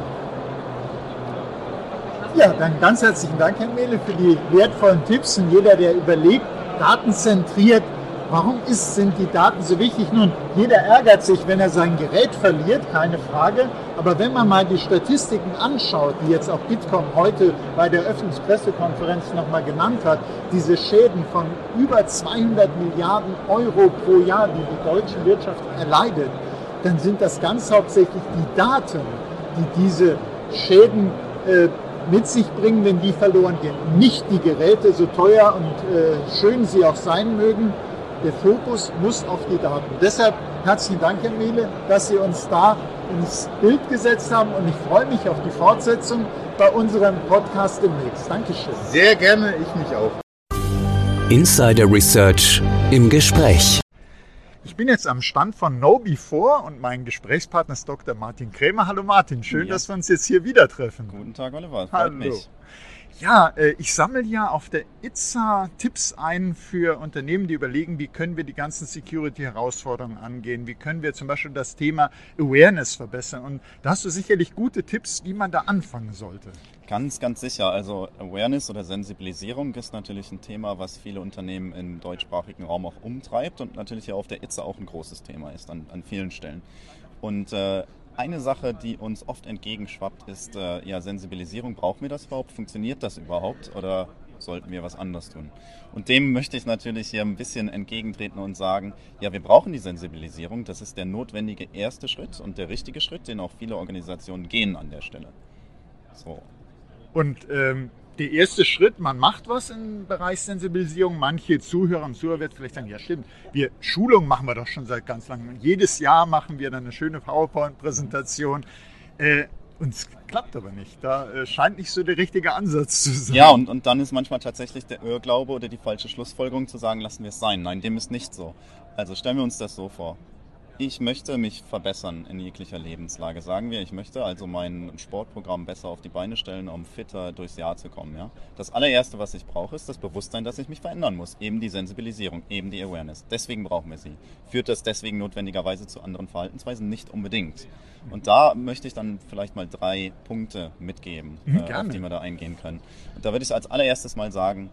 Speaker 2: Ja, dann ganz herzlichen Dank, Herr Mehle, für die wertvollen Tipps. Und jeder, der überlegt, datenzentriert, warum ist, sind die Daten so wichtig? Nun, jeder ärgert sich, wenn er sein Gerät verliert, keine Frage. Aber wenn man mal die Statistiken anschaut, die jetzt auch Bitkom heute bei der Öffnungspressekonferenz nochmal genannt hat, diese Schäden von über 200 Milliarden Euro pro Jahr, die die deutsche Wirtschaft erleidet, dann sind das ganz hauptsächlich die Daten, die diese Schäden äh, mit sich bringen, wenn die verloren gehen. Nicht die Geräte, so teuer und äh, schön sie auch sein mögen. Der Fokus muss auf die Daten. Deshalb herzlichen Dank, Herr Miele, dass Sie uns da ins Bild gesetzt haben und ich freue mich auf die Fortsetzung bei unserem Podcast demnächst. Dankeschön.
Speaker 9: Sehr gerne, ich mich auch.
Speaker 1: Insider Research im Gespräch.
Speaker 2: Ich bin jetzt am Stand von Know Before und mein Gesprächspartner ist Dr. Martin Krämer. Hallo Martin, schön, ja. dass wir uns jetzt hier wieder treffen.
Speaker 10: Guten Tag, Oliver.
Speaker 2: Hallo. mich. Ja, äh, ich sammle ja auf der ITSA Tipps ein für Unternehmen, die überlegen, wie können wir die ganzen Security-Herausforderungen angehen, wie können wir zum Beispiel das Thema Awareness verbessern. Und da hast du sicherlich gute Tipps, wie man da anfangen sollte.
Speaker 10: Ganz, ganz sicher. Also Awareness oder Sensibilisierung ist natürlich ein Thema, was viele Unternehmen im deutschsprachigen Raum auch umtreibt und natürlich ja auf der ITSA auch ein großes Thema ist an, an vielen Stellen. Und äh, eine Sache, die uns oft entgegenschwappt, ist äh, ja Sensibilisierung. Brauchen wir das überhaupt? Funktioniert das überhaupt? Oder sollten wir was anderes tun? Und dem möchte ich natürlich hier ein bisschen entgegentreten und sagen, ja, wir brauchen die Sensibilisierung. Das ist der notwendige erste Schritt und der richtige Schritt, den auch viele Organisationen gehen an der Stelle.
Speaker 2: So. Und ähm, der erste Schritt, man macht was im Bereich Sensibilisierung. Manche Zuhörer und Zuhörer werden vielleicht sagen, ja stimmt, wir Schulungen machen wir doch schon seit ganz langem. jedes Jahr machen wir dann eine schöne PowerPoint-Präsentation. Äh, uns klappt aber nicht. Da äh, scheint nicht so der richtige Ansatz zu sein.
Speaker 10: Ja, und, und dann ist manchmal tatsächlich der Irrglaube oder die falsche Schlussfolgerung zu sagen, lassen wir es sein. Nein, dem ist nicht so. Also stellen wir uns das so vor. Ich möchte mich verbessern in jeglicher Lebenslage, sagen wir. Ich möchte also mein Sportprogramm besser auf die Beine stellen, um fitter durchs Jahr zu kommen. Ja? Das allererste, was ich brauche, ist das Bewusstsein, dass ich mich verändern muss. Eben die Sensibilisierung, eben die Awareness. Deswegen brauchen wir sie. Führt das deswegen notwendigerweise zu anderen Verhaltensweisen? Nicht unbedingt. Und da möchte ich dann vielleicht mal drei Punkte mitgeben, mhm, äh, auf die wir da eingehen können. Und da würde ich als allererstes mal sagen,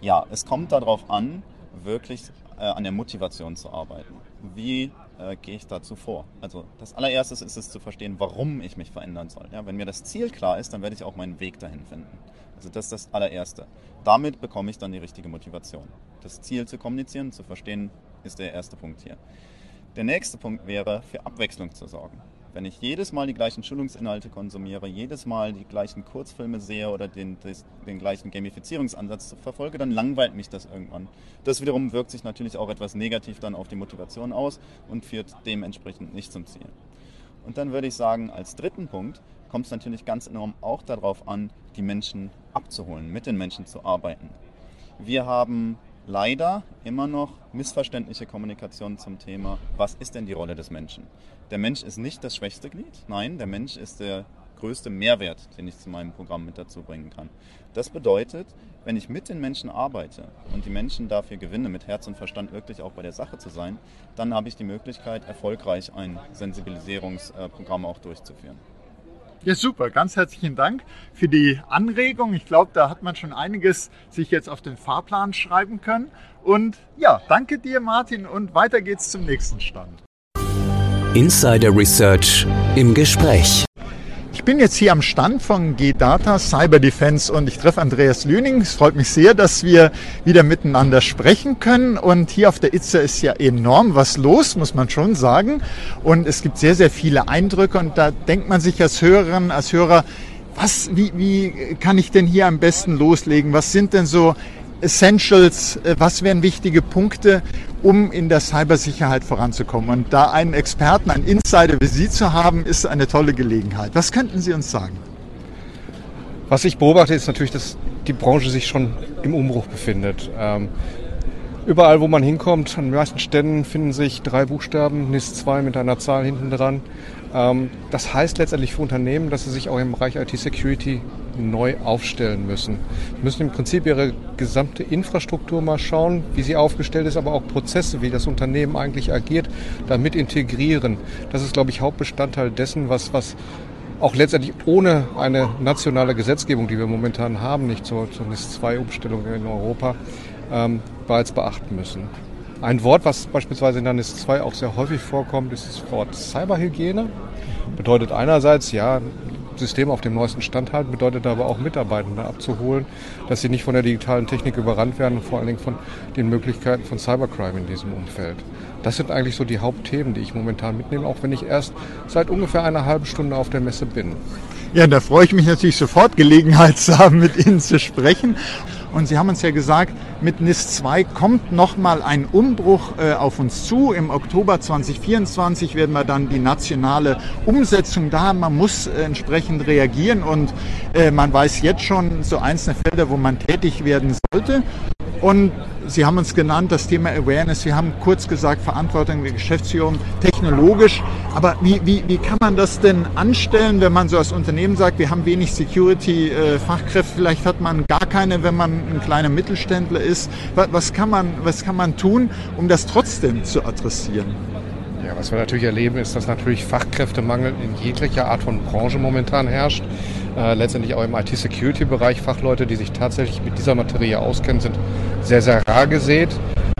Speaker 10: ja, es kommt darauf an, wirklich äh, an der Motivation zu arbeiten. Wie äh, gehe ich dazu vor? Also das allererstes ist es zu verstehen, warum ich mich verändern soll. Ja, wenn mir das Ziel klar ist, dann werde ich auch meinen Weg dahin finden. Also das ist das allererste. Damit bekomme ich dann die richtige Motivation. Das Ziel zu kommunizieren, zu verstehen, ist der erste Punkt hier. Der nächste Punkt wäre, für Abwechslung zu sorgen. Wenn ich jedes Mal die gleichen Schulungsinhalte konsumiere, jedes Mal die gleichen Kurzfilme sehe oder den, des, den gleichen Gamifizierungsansatz verfolge, dann langweilt mich das irgendwann. Das wiederum wirkt sich natürlich auch etwas negativ dann auf die Motivation aus und führt dementsprechend nicht zum Ziel. Und dann würde ich sagen, als dritten Punkt kommt es natürlich ganz enorm auch darauf an, die Menschen abzuholen, mit den Menschen zu arbeiten. Wir haben leider immer noch missverständliche Kommunikation zum Thema, was ist denn die Rolle des Menschen? Der Mensch ist nicht das schwächste Glied, nein, der Mensch ist der größte Mehrwert, den ich zu meinem Programm mit dazu bringen kann. Das bedeutet, wenn ich mit den Menschen arbeite und die Menschen dafür gewinne, mit Herz und Verstand wirklich auch bei der Sache zu sein, dann habe ich die Möglichkeit, erfolgreich ein Sensibilisierungsprogramm auch durchzuführen.
Speaker 2: Ja, super. Ganz herzlichen Dank für die Anregung. Ich glaube, da hat man schon einiges sich jetzt auf den Fahrplan schreiben können. Und ja, danke dir, Martin. Und weiter geht's zum nächsten Stand.
Speaker 1: Insider Research im Gespräch.
Speaker 2: Ich bin jetzt hier am Stand von G-Data Cyber Defense und ich treffe Andreas Lüning. Es freut mich sehr, dass wir wieder miteinander sprechen können. Und hier auf der ITSA ist ja enorm was los, muss man schon sagen. Und es gibt sehr, sehr viele Eindrücke und da denkt man sich als Hörerin, als Hörer, was, wie, wie kann ich denn hier am besten loslegen? Was sind denn so Essentials, äh, was wären wichtige Punkte, um in der Cybersicherheit voranzukommen? Und da einen Experten, einen Insider wie Sie zu haben, ist eine tolle Gelegenheit. Was könnten Sie uns sagen?
Speaker 11: Was ich beobachte, ist natürlich, dass die Branche sich schon im Umbruch befindet. Ähm, überall, wo man hinkommt, an den meisten Ständen finden sich drei Buchstaben, NIS 2 mit einer Zahl hinten dran. Ähm, das heißt letztendlich für Unternehmen, dass sie sich auch im Bereich IT-Security neu aufstellen müssen. Sie müssen im Prinzip ihre gesamte Infrastruktur mal schauen, wie sie aufgestellt ist, aber auch Prozesse, wie das Unternehmen eigentlich agiert, damit integrieren. Das ist, glaube ich, Hauptbestandteil dessen, was, was auch letztendlich ohne eine nationale Gesetzgebung, die wir momentan haben, nicht zur, zur NIS-2-Umstellung in Europa, ähm, bereits beachten müssen. Ein Wort, was beispielsweise in der NIS 2 auch sehr häufig vorkommt, ist das Wort Cyberhygiene. Bedeutet einerseits, ja, System auf dem neuesten Stand halten, bedeutet aber auch Mitarbeitende abzuholen, dass sie nicht von der digitalen Technik überrannt werden und vor allen Dingen von den Möglichkeiten von Cybercrime in diesem Umfeld. Das sind eigentlich so die Hauptthemen, die ich momentan mitnehme, auch wenn ich erst seit ungefähr einer halben Stunde auf der Messe bin.
Speaker 2: Ja, da freue ich mich natürlich sofort, Gelegenheit zu haben, mit Ihnen zu sprechen. Und Sie haben uns ja gesagt, mit NIS 2 kommt nochmal ein Umbruch äh, auf uns zu. Im Oktober 2024 werden wir dann die nationale Umsetzung da haben. Man muss äh, entsprechend reagieren und äh, man weiß jetzt schon so einzelne Felder, wo man tätig werden sollte. Und Sie haben uns genannt, das Thema Awareness. Sie haben kurz gesagt, Verantwortung der Geschäftsführung technologisch. Aber wie, wie, wie kann man das denn anstellen, wenn man so als Unternehmen sagt, wir haben wenig Security-Fachkräfte, vielleicht hat man gar keine, wenn man ein kleiner Mittelständler ist. Was kann man, was kann man tun, um das trotzdem zu adressieren?
Speaker 11: Was wir natürlich erleben, ist, dass natürlich Fachkräftemangel in jeglicher Art von Branche momentan herrscht. Äh, letztendlich auch im IT-Security-Bereich Fachleute, die sich tatsächlich mit dieser Materie auskennen, sind sehr, sehr rar gesät.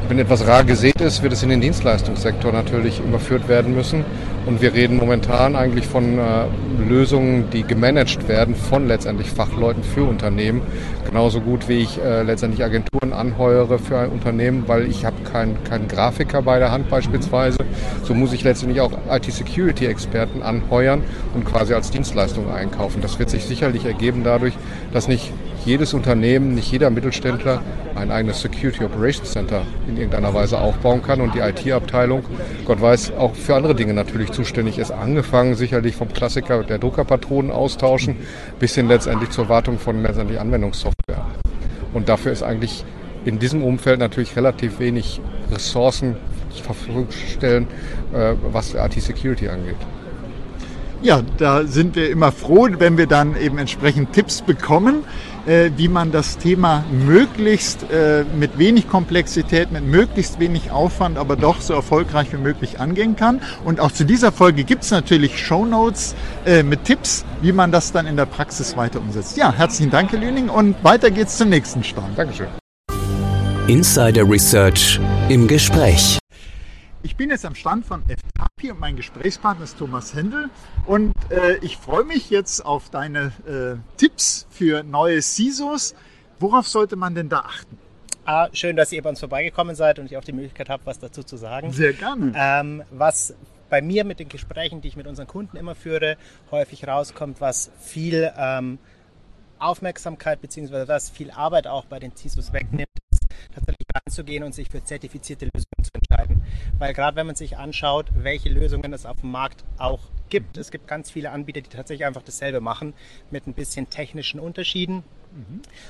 Speaker 11: Wenn etwas rar gesät ist, wird es in den Dienstleistungssektor natürlich überführt werden müssen. Und wir reden momentan eigentlich von äh, Lösungen, die gemanagt werden von letztendlich Fachleuten für Unternehmen. Genauso gut wie ich äh, letztendlich Agenturen anheuere für ein Unternehmen, weil ich habe keinen kein Grafiker bei der Hand beispielsweise. So muss ich letztendlich auch IT-Security-Experten anheuern und quasi als Dienstleistung einkaufen. Das wird sich sicherlich ergeben dadurch, dass nicht jedes Unternehmen, nicht jeder Mittelständler ein eigenes Security Operations Center in irgendeiner Weise aufbauen kann und die IT-Abteilung, Gott weiß, auch für andere Dinge natürlich zuständig ist. Angefangen sicherlich vom Klassiker der Druckerpatronen austauschen bis hin letztendlich zur Wartung von letztendlich Anwendungssoftware. Und dafür ist eigentlich in diesem Umfeld natürlich relativ wenig Ressourcen zur Verfügung stellen, äh, was IT-Security angeht.
Speaker 2: Ja, da sind wir immer froh, wenn wir dann eben entsprechend Tipps bekommen, äh, wie man das Thema möglichst äh, mit wenig Komplexität, mit möglichst wenig Aufwand, aber doch so erfolgreich wie möglich angehen kann. Und auch zu dieser Folge gibt es natürlich Show Notes äh, mit Tipps, wie man das dann in der Praxis weiter umsetzt. Ja, herzlichen Dank, Herr Lüning, und weiter geht's zum nächsten Stand.
Speaker 11: Dankeschön.
Speaker 1: Insider Research im Gespräch.
Speaker 2: Ich bin jetzt am Stand von FTAPI und mein Gesprächspartner ist Thomas Händel und äh, ich freue mich jetzt auf deine äh, Tipps für neue CISOs. Worauf sollte man denn da achten?
Speaker 12: Ah, schön, dass ihr bei uns vorbeigekommen seid und ich auch die Möglichkeit habe, was dazu zu sagen.
Speaker 2: Sehr gerne.
Speaker 12: Ähm, was bei mir mit den Gesprächen, die ich mit unseren Kunden immer führe, häufig rauskommt, was viel ähm, Aufmerksamkeit bzw. was viel Arbeit auch bei den CISOs wegnimmt, ist tatsächlich ranzugehen und sich für zertifizierte Lösungen zu entscheiden. Weil gerade wenn man sich anschaut, welche Lösungen es auf dem Markt auch gibt, es gibt ganz viele Anbieter, die tatsächlich einfach dasselbe machen, mit ein bisschen technischen Unterschieden.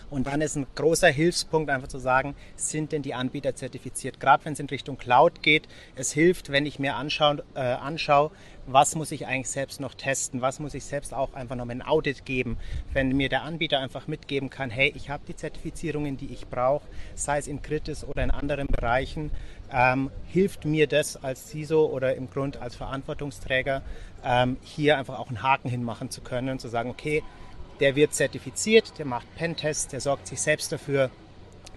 Speaker 12: Und dann ist ein großer Hilfspunkt einfach zu sagen, sind denn die Anbieter zertifiziert? Gerade wenn es in Richtung Cloud geht, es hilft, wenn ich mir anschaue, äh, anschaue, was muss ich eigentlich selbst noch testen, was muss ich selbst auch einfach noch ein Audit geben. Wenn mir der Anbieter einfach mitgeben kann, hey, ich habe die Zertifizierungen, die ich brauche, sei es in Kritis oder in anderen Bereichen, ähm, hilft mir das als CISO oder im Grund als Verantwortungsträger, ähm, hier einfach auch einen Haken hinmachen zu können und zu sagen, okay, der wird zertifiziert, der macht Pentests, der sorgt sich selbst dafür,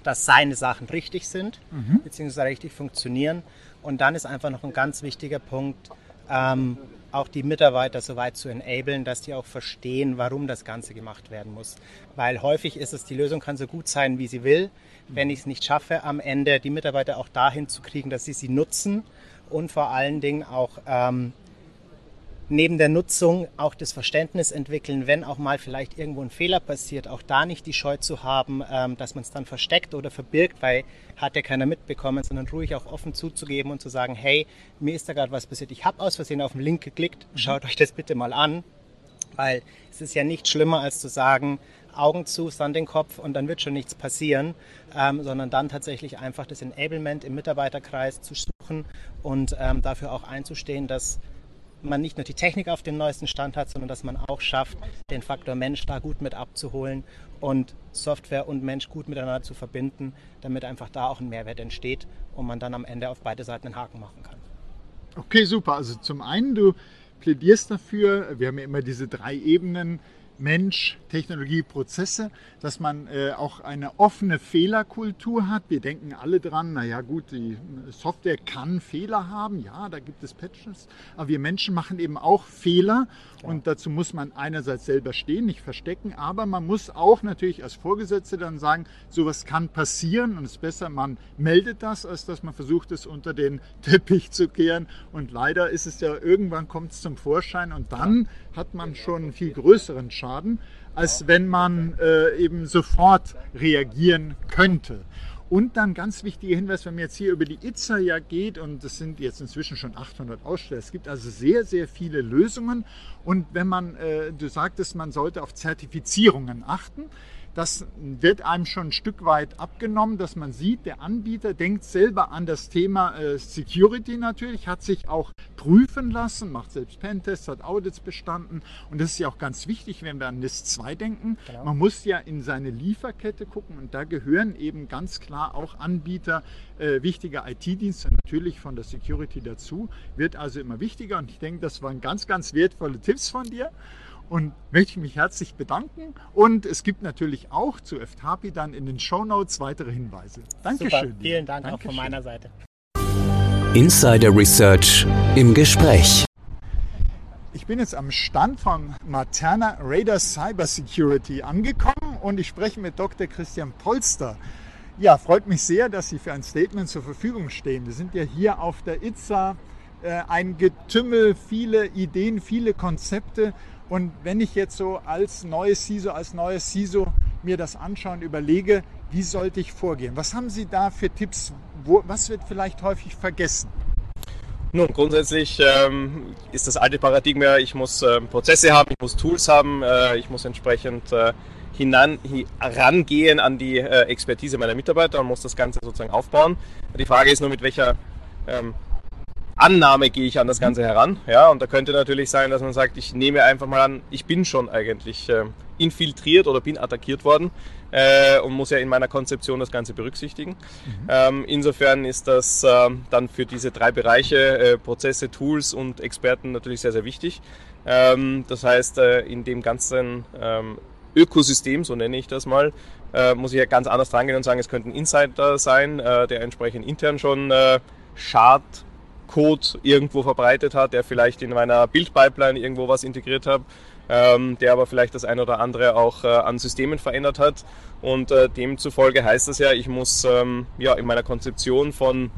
Speaker 12: dass seine Sachen richtig sind, mhm. beziehungsweise richtig funktionieren. Und dann ist einfach noch ein ganz wichtiger Punkt, ähm, auch die Mitarbeiter so weit zu enablen, dass die auch verstehen, warum das Ganze gemacht werden muss. Weil häufig ist es, die Lösung kann so gut sein, wie sie will. Wenn ich es nicht schaffe, am Ende die Mitarbeiter auch dahin zu kriegen, dass sie sie nutzen und vor allen Dingen auch ähm, neben der Nutzung auch das Verständnis entwickeln, wenn auch mal vielleicht irgendwo ein Fehler passiert, auch da nicht die Scheu zu haben, ähm, dass man es dann versteckt oder verbirgt, weil hat ja keiner mitbekommen, sondern ruhig auch offen zuzugeben und zu sagen, hey, mir ist da gerade was passiert, ich habe aus Versehen auf den Link geklickt, mhm. schaut euch das bitte mal an, weil es ist ja nicht schlimmer als zu sagen, Augen zu, dann den Kopf und dann wird schon nichts passieren, ähm, sondern dann tatsächlich einfach das Enablement im Mitarbeiterkreis zu suchen und ähm, dafür auch einzustehen, dass man nicht nur die Technik auf dem neuesten Stand hat, sondern dass man auch schafft, den Faktor Mensch da gut mit abzuholen und Software und Mensch gut miteinander zu verbinden, damit einfach da auch ein Mehrwert entsteht und man dann am Ende auf beide Seiten einen Haken machen kann.
Speaker 2: Okay, super. Also zum einen, du plädierst dafür, wir haben ja immer diese drei Ebenen, Mensch, Technologie, Prozesse, dass man äh, auch eine offene Fehlerkultur hat. Wir denken alle dran, naja gut, die Software kann Fehler haben, ja, da gibt es Patches, aber wir Menschen machen eben auch Fehler. Ja. und dazu muss man einerseits selber stehen, nicht verstecken, aber man muss auch natürlich als Vorgesetzte dann sagen, sowas kann passieren. Und es ist besser, man meldet das, als dass man versucht, es unter den Teppich zu kehren. Und leider ist es ja, irgendwann kommt es zum Vorschein. Und dann hat man schon einen viel größeren Schaden, als wenn man äh, eben sofort reagieren könnte. Und dann ganz wichtiger Hinweis, wenn man jetzt hier über die ITSA ja geht, und es sind jetzt inzwischen schon 800 Aussteller, es gibt also sehr, sehr viele Lösungen. Und wenn man, äh, du sagtest, man sollte auf Zertifizierungen achten, das wird einem schon ein Stück weit abgenommen, dass man sieht, der Anbieter denkt selber an das Thema äh, Security natürlich, hat sich auch prüfen lassen, macht selbst Pentests, hat Audits bestanden. Und das ist ja auch ganz wichtig, wenn wir an NIST 2 denken. Genau. Man muss ja in seine Lieferkette gucken und da gehören eben ganz klar auch Anbieter äh, wichtiger IT-Dienste natürlich von der Security dazu. Wird also immer wichtiger und ich denke, das waren ganz, ganz wertvolle Tipps von dir und möchte mich herzlich bedanken. Und es gibt natürlich auch zu FTAPI dann in den Show Notes weitere Hinweise. Dankeschön.
Speaker 6: Super, vielen Dank Dankeschön. auch von meiner Seite.
Speaker 1: Insider Research im Gespräch.
Speaker 2: Ich bin jetzt am Stand von Materna Radar Cyber Security angekommen und ich spreche mit Dr. Christian Polster. Ja, freut mich sehr, dass Sie für ein Statement zur Verfügung stehen. Wir sind ja hier auf der ITSA, äh, ein Getümmel, viele Ideen, viele Konzepte und wenn ich jetzt so als neues CISO, als neues CISO mir das anschaue und überlege, wie sollte ich vorgehen? Was haben Sie da für Tipps? Wo, was wird vielleicht häufig vergessen?
Speaker 13: Nun, grundsätzlich ähm, ist das alte Paradigma, ich muss äh, Prozesse haben, ich muss Tools haben, äh, ich muss entsprechend äh, herangehen an die äh, Expertise meiner Mitarbeiter und muss das Ganze sozusagen aufbauen. Die Frage ist nur, mit welcher ähm, Annahme gehe ich an das Ganze heran. Ja, und da könnte natürlich sein, dass man sagt, ich nehme einfach mal an, ich bin schon eigentlich äh, infiltriert oder bin attackiert worden äh, und muss ja in meiner Konzeption das Ganze berücksichtigen. Mhm. Ähm, insofern ist das äh, dann für diese drei Bereiche, äh, Prozesse, Tools und Experten natürlich sehr, sehr wichtig. Ähm, das heißt, äh, in dem ganzen ähm, Ökosystem, so nenne ich das mal, äh, muss ich ja ganz anders dran gehen und sagen, es könnte ein Insider sein, der entsprechend intern schon Schad Code irgendwo verbreitet hat, der vielleicht in meiner Bildpipeline irgendwo was integriert hat, ähm, der aber vielleicht das ein oder andere auch äh, an Systemen verändert hat. Und äh, demzufolge heißt das ja, ich muss ähm, ja, in meiner Konzeption von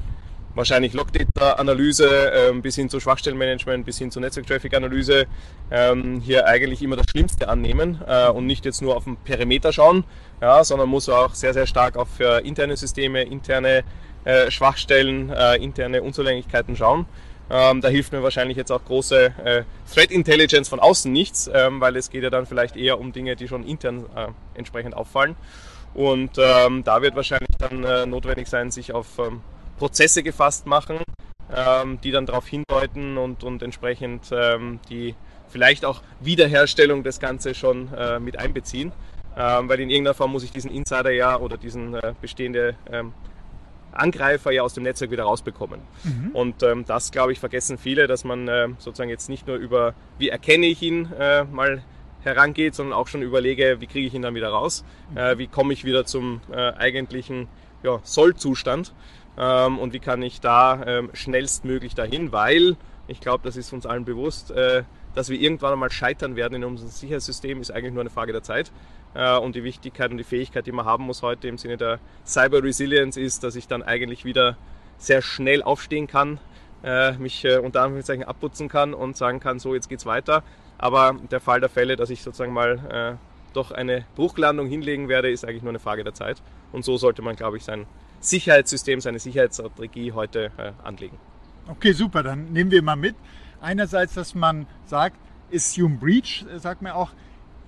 Speaker 13: wahrscheinlich Logdata-Analyse ähm, bis hin zu Schwachstellenmanagement, bis hin zu Netzwerk-Traffic-Analyse ähm, hier eigentlich immer das Schlimmste annehmen äh, und nicht jetzt nur auf den Perimeter schauen, ja, sondern muss auch sehr, sehr stark auf äh, interne Systeme, interne äh, Schwachstellen, äh, interne Unzulänglichkeiten schauen. Ähm, da hilft mir wahrscheinlich jetzt auch große äh, Threat Intelligence von außen nichts, ähm, weil es geht ja dann vielleicht eher um Dinge, die schon intern äh, entsprechend auffallen. Und ähm, da wird wahrscheinlich dann äh, notwendig sein, sich auf ähm, Prozesse gefasst machen, ähm, die dann darauf hindeuten und, und entsprechend ähm, die vielleicht auch Wiederherstellung des Ganze schon mit einbeziehen. weil in irgendeiner Form muss ich diesen Insider ja oder diesen bestehende Angreifer ja aus dem Netzwerk wieder rausbekommen. Mhm. Und ähm, das, glaube ich, vergessen viele, dass man äh, sozusagen jetzt nicht nur über, wie erkenne ich ihn, äh, mal herangeht, sondern auch schon überlege, wie kriege ich ihn dann wieder raus, mhm. äh, wie komme ich wieder zum äh, eigentlichen ja, Sollzustand ähm, und wie kann ich da ähm, schnellstmöglich dahin, weil ich glaube, das ist uns allen bewusst, äh, dass wir irgendwann einmal scheitern werden in unserem Sicherheitssystem, ist eigentlich nur eine Frage der Zeit. Äh, und die Wichtigkeit und die Fähigkeit, die man haben muss heute im Sinne der Cyber Resilience, ist, dass ich dann eigentlich wieder sehr schnell aufstehen kann, äh, mich äh, unter Anführungszeichen abputzen kann und sagen kann, so jetzt geht's weiter. Aber der Fall der Fälle, dass ich sozusagen mal doch eine Bruchlandung hinlegen werde, ist eigentlich nur eine Frage der Zeit. Und so sollte man, glaube ich, sein Sicherheitssystem, seine Sicherheitsstrategie heute anlegen.
Speaker 2: Okay, super. Dann nehmen wir mal mit. Einerseits, dass man sagt, Assume Breach, sagt man auch,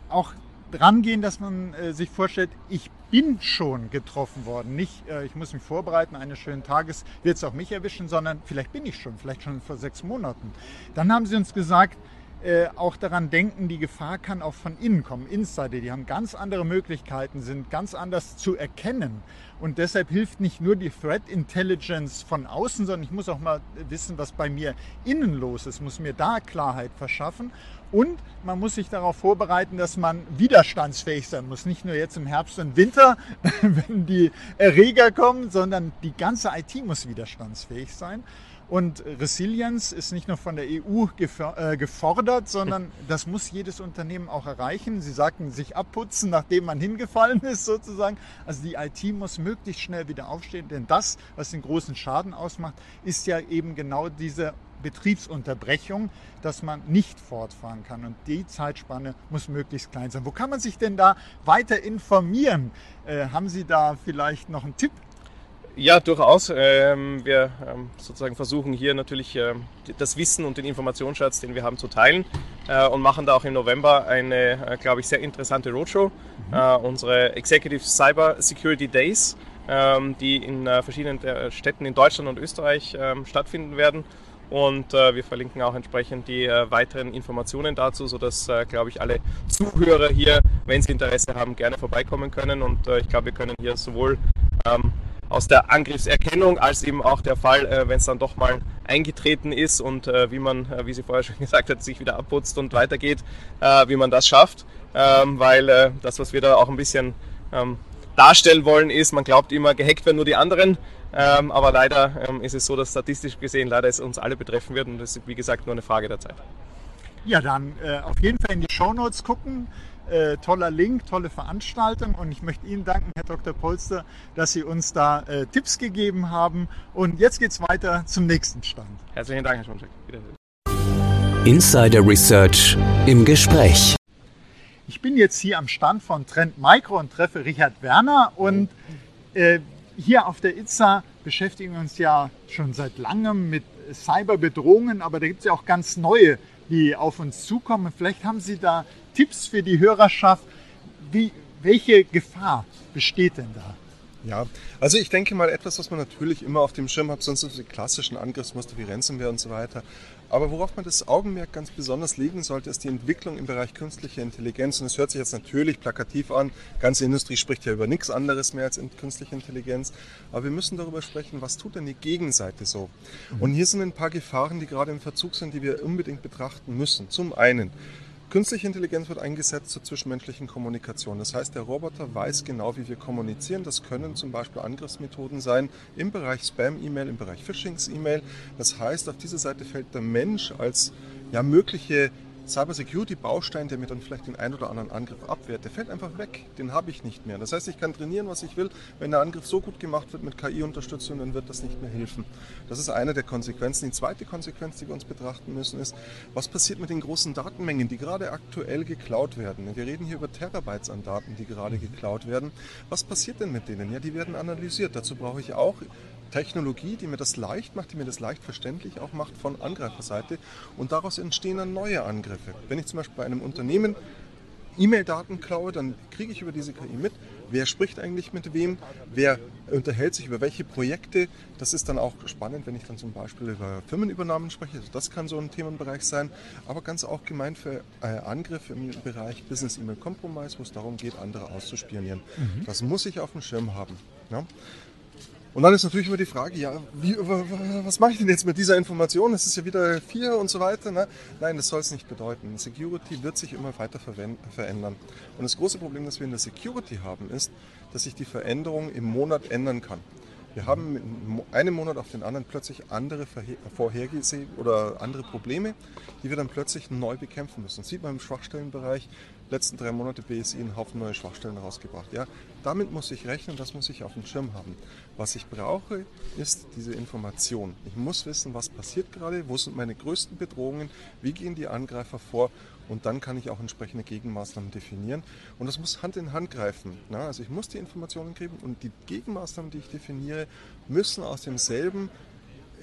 Speaker 2: auch rangehen, dass man äh, sich vorstellt, ich bin schon getroffen worden. Nicht, äh, ich muss mich vorbereiten, eines schönen Tages wird es auch mich erwischen, sondern vielleicht bin ich schon, vielleicht schon vor sechs Monaten. Dann haben sie uns gesagt, äh, auch daran denken, die Gefahr kann auch von innen kommen. Insider, die haben ganz andere Möglichkeiten, sind ganz anders zu erkennen. Und deshalb hilft nicht nur die Threat Intelligence von außen, sondern ich muss auch mal wissen, was bei mir innen los ist, muss mir da Klarheit verschaffen. Und man muss sich darauf vorbereiten, dass man widerstandsfähig sein muss. Nicht nur jetzt im Herbst und Winter, wenn die Erreger kommen, sondern die ganze IT muss widerstandsfähig sein. Und Resilienz ist nicht nur von der EU äh, gefordert, sondern das muss jedes Unternehmen auch erreichen. Sie sagten, sich abputzen, nachdem man hingefallen ist sozusagen. Also die IT muss möglichst schnell wieder aufstehen, denn das, was den großen Schaden ausmacht, ist ja eben genau diese Betriebsunterbrechung, dass man nicht fortfahren kann. Und die Zeitspanne muss möglichst klein sein. Wo kann man sich denn da weiter informieren? Äh, haben Sie da vielleicht noch einen Tipp?
Speaker 13: Ja, durchaus. Ähm, wir ähm, sozusagen versuchen hier natürlich ähm, das Wissen und den Informationsschatz, den wir haben, zu teilen äh, und machen da auch im November eine, äh, glaube ich, sehr interessante Roadshow. Mhm. Äh, unsere Executive Cyber Security Days, die in verschiedenen Städten in Deutschland und Österreich stattfinden werden. Und wir verlinken auch entsprechend die weiteren Informationen dazu, sodass, äh, glaube ich, alle Zuhörer hier, wenn sie Interesse haben, gerne vorbeikommen können. Und ich glaube, wir können hier sowohl aus der Angriffserkennung als eben auch der Fall, äh, wenn es dann doch mal eingetreten ist und äh, wie man, äh, wie sie vorher schon gesagt hat, sich wieder abputzt und weitergeht, wie man das schafft. Ähm, weil das, was wir da auch ein bisschen ähm, darstellen wollen, ist, man glaubt immer, gehackt werden nur die anderen. Ähm, aber leider ist es so, dass statistisch gesehen leider es uns alle betreffen wird und das ist, wie gesagt, nur eine Frage der Zeit.
Speaker 2: Ja, dann äh, auf jeden Fall in die Show Notes gucken. Äh, toller Link, tolle Veranstaltung und ich möchte Ihnen danken, Herr Dr. Polster, dass Sie uns da äh, Tipps gegeben haben. Und jetzt geht es weiter zum nächsten Stand.
Speaker 13: Herzlichen Dank, Herr Schoncheck.
Speaker 1: Insider Research im Gespräch.
Speaker 2: Ich bin jetzt hier am Stand von Trend Micro und treffe Richard Werner und äh, hier auf der ITSA beschäftigen wir uns ja schon seit langem mit Cyberbedrohungen, aber da gibt es ja auch ganz neue, die auf uns zukommen. Vielleicht haben Sie da Tipps für die Hörerschaft. Wie, welche Gefahr besteht denn da?
Speaker 14: Ja, also ich denke mal etwas, was man natürlich immer auf dem Schirm hat, sonst sind die klassischen Angriffsmuster wie Ransomware und so weiter. Aber worauf man das Augenmerk ganz besonders legen sollte, ist die Entwicklung im Bereich künstliche Intelligenz. Und es hört sich jetzt natürlich plakativ an. Die ganze Industrie spricht ja über nichts anderes mehr als künstliche Intelligenz. Aber wir müssen darüber sprechen, was tut denn die Gegenseite so? Und hier sind ein paar Gefahren, die gerade im Verzug sind, die wir unbedingt betrachten müssen. Zum einen, Künstliche Intelligenz wird eingesetzt zur zwischenmenschlichen Kommunikation. Das heißt, der Roboter weiß genau, wie wir kommunizieren. Das können zum Beispiel Angriffsmethoden sein im Bereich Spam-E-Mail, im Bereich Phishing-E-Mail. Das heißt, auf diese Seite fällt der Mensch als ja, mögliche Cybersecurity-Baustein, der mir dann vielleicht den einen oder anderen Angriff abwehrt, der fällt einfach weg. Den habe ich nicht mehr. Das heißt, ich kann trainieren, was ich will. Wenn der Angriff so gut gemacht wird mit KI-Unterstützung, dann wird das nicht mehr helfen. Das ist eine der Konsequenzen. Die zweite Konsequenz, die wir uns betrachten müssen, ist, was passiert mit den großen Datenmengen, die gerade aktuell geklaut werden. Wir reden hier über Terabytes an Daten, die gerade geklaut werden. Was passiert denn mit denen? Ja, die werden analysiert. Dazu brauche ich auch Technologie, die mir das leicht macht, die mir das leicht verständlich auch macht von Angreiferseite und daraus entstehen dann neue Angriffe. Wenn ich zum Beispiel bei einem Unternehmen E-Mail-Daten klaue, dann kriege ich über diese KI mit, wer spricht eigentlich mit wem, wer unterhält sich über welche Projekte. Das ist dann auch spannend, wenn ich dann zum Beispiel über Firmenübernahmen spreche. Also das kann so ein Themenbereich sein, aber ganz allgemein für äh, Angriffe im Bereich Business E-Mail Compromise, wo es darum geht, andere auszuspionieren. Mhm. Das muss ich auf dem Schirm haben. Ja? Und dann ist natürlich immer die Frage, ja, wie, was mache ich denn jetzt mit dieser Information? Es ist ja wieder vier und so weiter. Ne? Nein, das soll es nicht bedeuten. Security wird sich immer weiter verändern. Und das große Problem, das wir in der Security haben, ist, dass sich die Veränderung im Monat ändern kann. Wir haben mit einem Monat auf den anderen plötzlich andere vorhergesehen oder andere Probleme, die wir dann plötzlich neu bekämpfen müssen. Das sieht man im Schwachstellenbereich. Letzten drei Monate BSI einen Haufen neue Schwachstellen rausgebracht. Ja, damit muss ich rechnen, das muss ich auf dem Schirm haben. Was ich brauche, ist diese Information. Ich muss wissen, was passiert gerade, wo sind meine größten Bedrohungen, wie gehen die Angreifer vor und dann kann ich auch entsprechende Gegenmaßnahmen definieren. Und das muss Hand in Hand greifen. Ja, also ich muss die Informationen kriegen und die Gegenmaßnahmen, die ich definiere, müssen aus demselben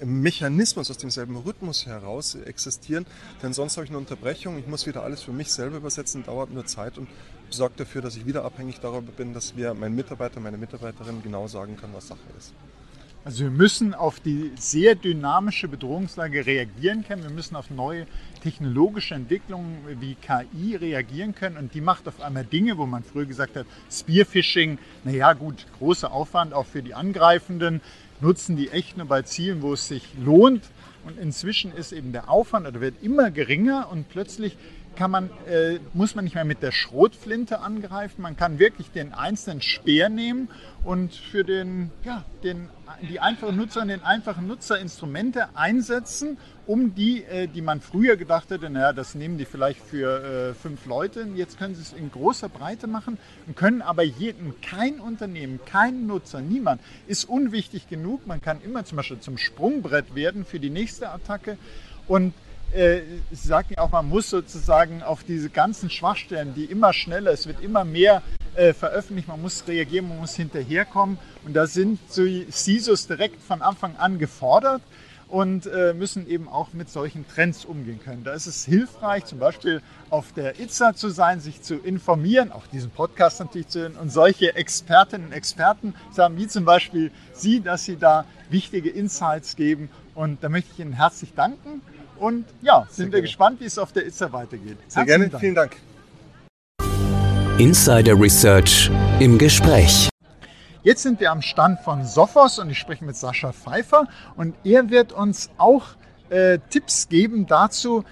Speaker 14: Mechanismus, aus demselben Rhythmus heraus existieren, denn sonst habe ich eine Unterbrechung, ich muss wieder alles für mich selber übersetzen, dauert nur Zeit und sorgt dafür, dass ich wieder abhängig darüber bin, dass mir mein Mitarbeiter, meine Mitarbeiterin genau sagen kann, was Sache ist.
Speaker 2: Also wir müssen auf die sehr dynamische Bedrohungslage reagieren können. Wir müssen auf neue technologische Entwicklungen wie KI reagieren können. Und die macht auf einmal Dinge, wo man früher gesagt hat, Spearfishing, naja gut, großer Aufwand auch für die Angreifenden, nutzen die echt nur bei Zielen, wo es sich lohnt. Und inzwischen ist eben der Aufwand oder wird immer geringer und plötzlich kann man, äh, muss man nicht mehr mit der Schrotflinte angreifen. Man kann wirklich den einzelnen Speer nehmen und für den, ja, den, die einfachen Nutzer und den einfachen Nutzer Instrumente einsetzen, um die, äh, die man früher gedacht hätte, naja, das nehmen die vielleicht für äh, fünf Leute. Jetzt können sie es in großer Breite machen und können aber jeden, kein Unternehmen, kein Nutzer, niemand ist unwichtig genug. Man kann immer zum Beispiel zum Sprungbrett werden für die nächste Attacke und äh, Sie sagten ja auch, man muss sozusagen auf diese ganzen Schwachstellen, die immer schneller, es wird immer mehr äh, veröffentlicht, man muss reagieren, man muss hinterherkommen. Und da sind so CISOs direkt von Anfang an gefordert und äh, müssen eben auch mit solchen Trends umgehen können. Da ist es hilfreich, zum Beispiel auf der ITSA zu sein, sich zu informieren, auch diesen Podcast natürlich zu hören und solche Expertinnen und Experten zu haben, wie zum Beispiel Sie, dass Sie da wichtige Insights geben. Und da möchte ich Ihnen herzlich danken. Und ja, sind wir gespannt, wie es auf der ITSA weitergeht.
Speaker 14: Sehr gerne, Dank. vielen Dank.
Speaker 1: Insider Research im Gespräch.
Speaker 2: Jetzt sind wir am Stand von Sophos und ich spreche mit Sascha Pfeiffer und er wird uns auch äh, Tipps geben dazu,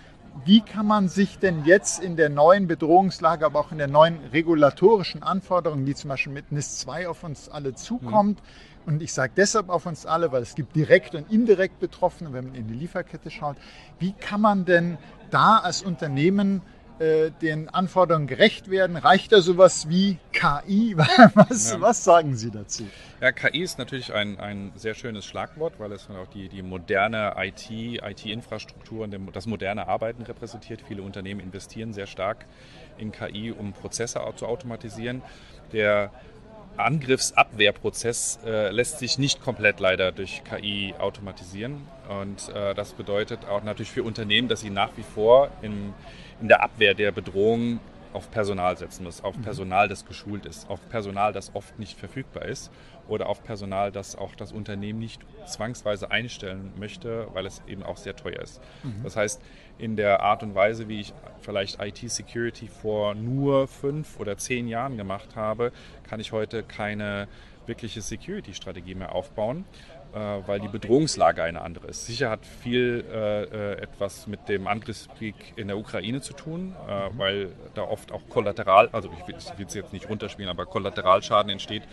Speaker 2: wie kann man sich denn jetzt in der neuen Bedrohungslage, aber auch in der neuen regulatorischen Anforderungen, die zum Beispiel mit NIS 2 auf uns alle zukommt, mhm. Und ich sage deshalb auf uns alle, weil es gibt direkt und indirekt Betroffene, wenn man in die Lieferkette schaut, wie kann man denn da als Unternehmen äh, den Anforderungen gerecht werden? Reicht da sowas wie KI? Was, ja. was sagen Sie dazu?
Speaker 15: Ja, KI ist natürlich ein, ein sehr schönes Schlagwort, weil es auch die, die moderne IT, IT-Infrastruktur und das moderne Arbeiten repräsentiert. Viele Unternehmen investieren sehr stark in KI, um Prozesse zu automatisieren. Der Angriffsabwehrprozess äh, lässt sich nicht komplett leider durch KI automatisieren. Und äh, das bedeutet auch natürlich für Unternehmen, dass sie nach wie vor in, in der Abwehr der Bedrohung auf Personal setzen muss, auf mhm. Personal, das geschult ist, auf Personal, das oft nicht verfügbar ist oder auf Personal, das auch das Unternehmen nicht zwangsweise einstellen möchte, weil es eben auch sehr teuer ist. Mhm. Das heißt, in der Art und Weise, wie ich vielleicht IT-Security vor nur fünf oder zehn Jahren gemacht habe, kann ich heute keine wirkliche Security-Strategie mehr aufbauen, äh, weil die Bedrohungslage eine andere ist. Sicher hat viel äh, äh, etwas mit dem Angriffskrieg in der Ukraine zu tun, mhm. weil da oft auch Kollateral, also ich will es jetzt nicht runterspielen, aber Kollateralschaden entsteht,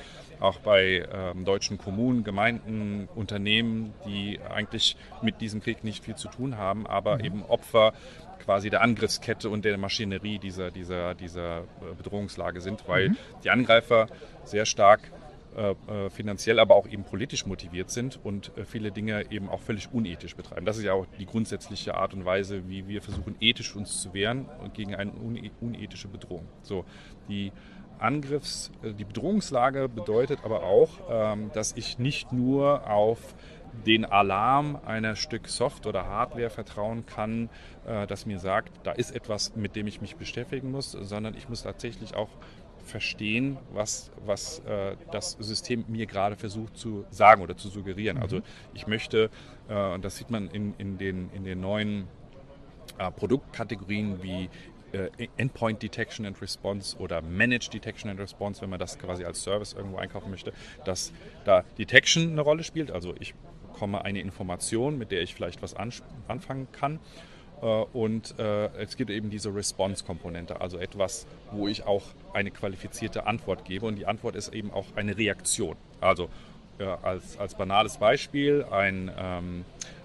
Speaker 15: auch bei ähm, deutschen Kommunen, Gemeinden, Unternehmen, die eigentlich mit diesem Krieg nicht viel zu tun haben, aber mhm. eben Opfer quasi der Angriffskette und der Maschinerie dieser, dieser, dieser äh, Bedrohungslage sind, weil mhm. die Angreifer sehr stark äh, äh, finanziell, aber auch eben politisch motiviert sind und äh, viele Dinge eben auch völlig unethisch betreiben. Das ist ja auch die grundsätzliche Art und Weise, wie wir versuchen, ethisch uns zu wehren gegen eine unethische Bedrohung. So, die Angriffs-, die Bedrohungslage bedeutet aber auch, ähm, dass ich nicht nur auf den Alarm einer Stück Soft- oder Hardware vertrauen kann, das mir sagt, da ist etwas, mit dem ich mich beschäftigen muss, sondern ich muss tatsächlich auch verstehen, was, was äh, das System mir gerade versucht zu sagen oder zu suggerieren. Also mhm. Ich möchte, äh, und das sieht man in, in, den, in den neuen äh, Produktkategorien wie äh, Endpoint Detection and Response oder Managed Detection and Response, wenn man das quasi als Service irgendwo einkaufen möchte, dass da Detection eine Rolle spielt. Also ich bekomme eine Information, mit der ich vielleicht was anfangen kann äh, und äh, es gibt eben diese Response-Komponente, also etwas, wo ich auch eine qualifizierte Antwort gebe. Und die Antwort ist eben auch eine Reaktion. Also als, als banales Beispiel, ein, ähm,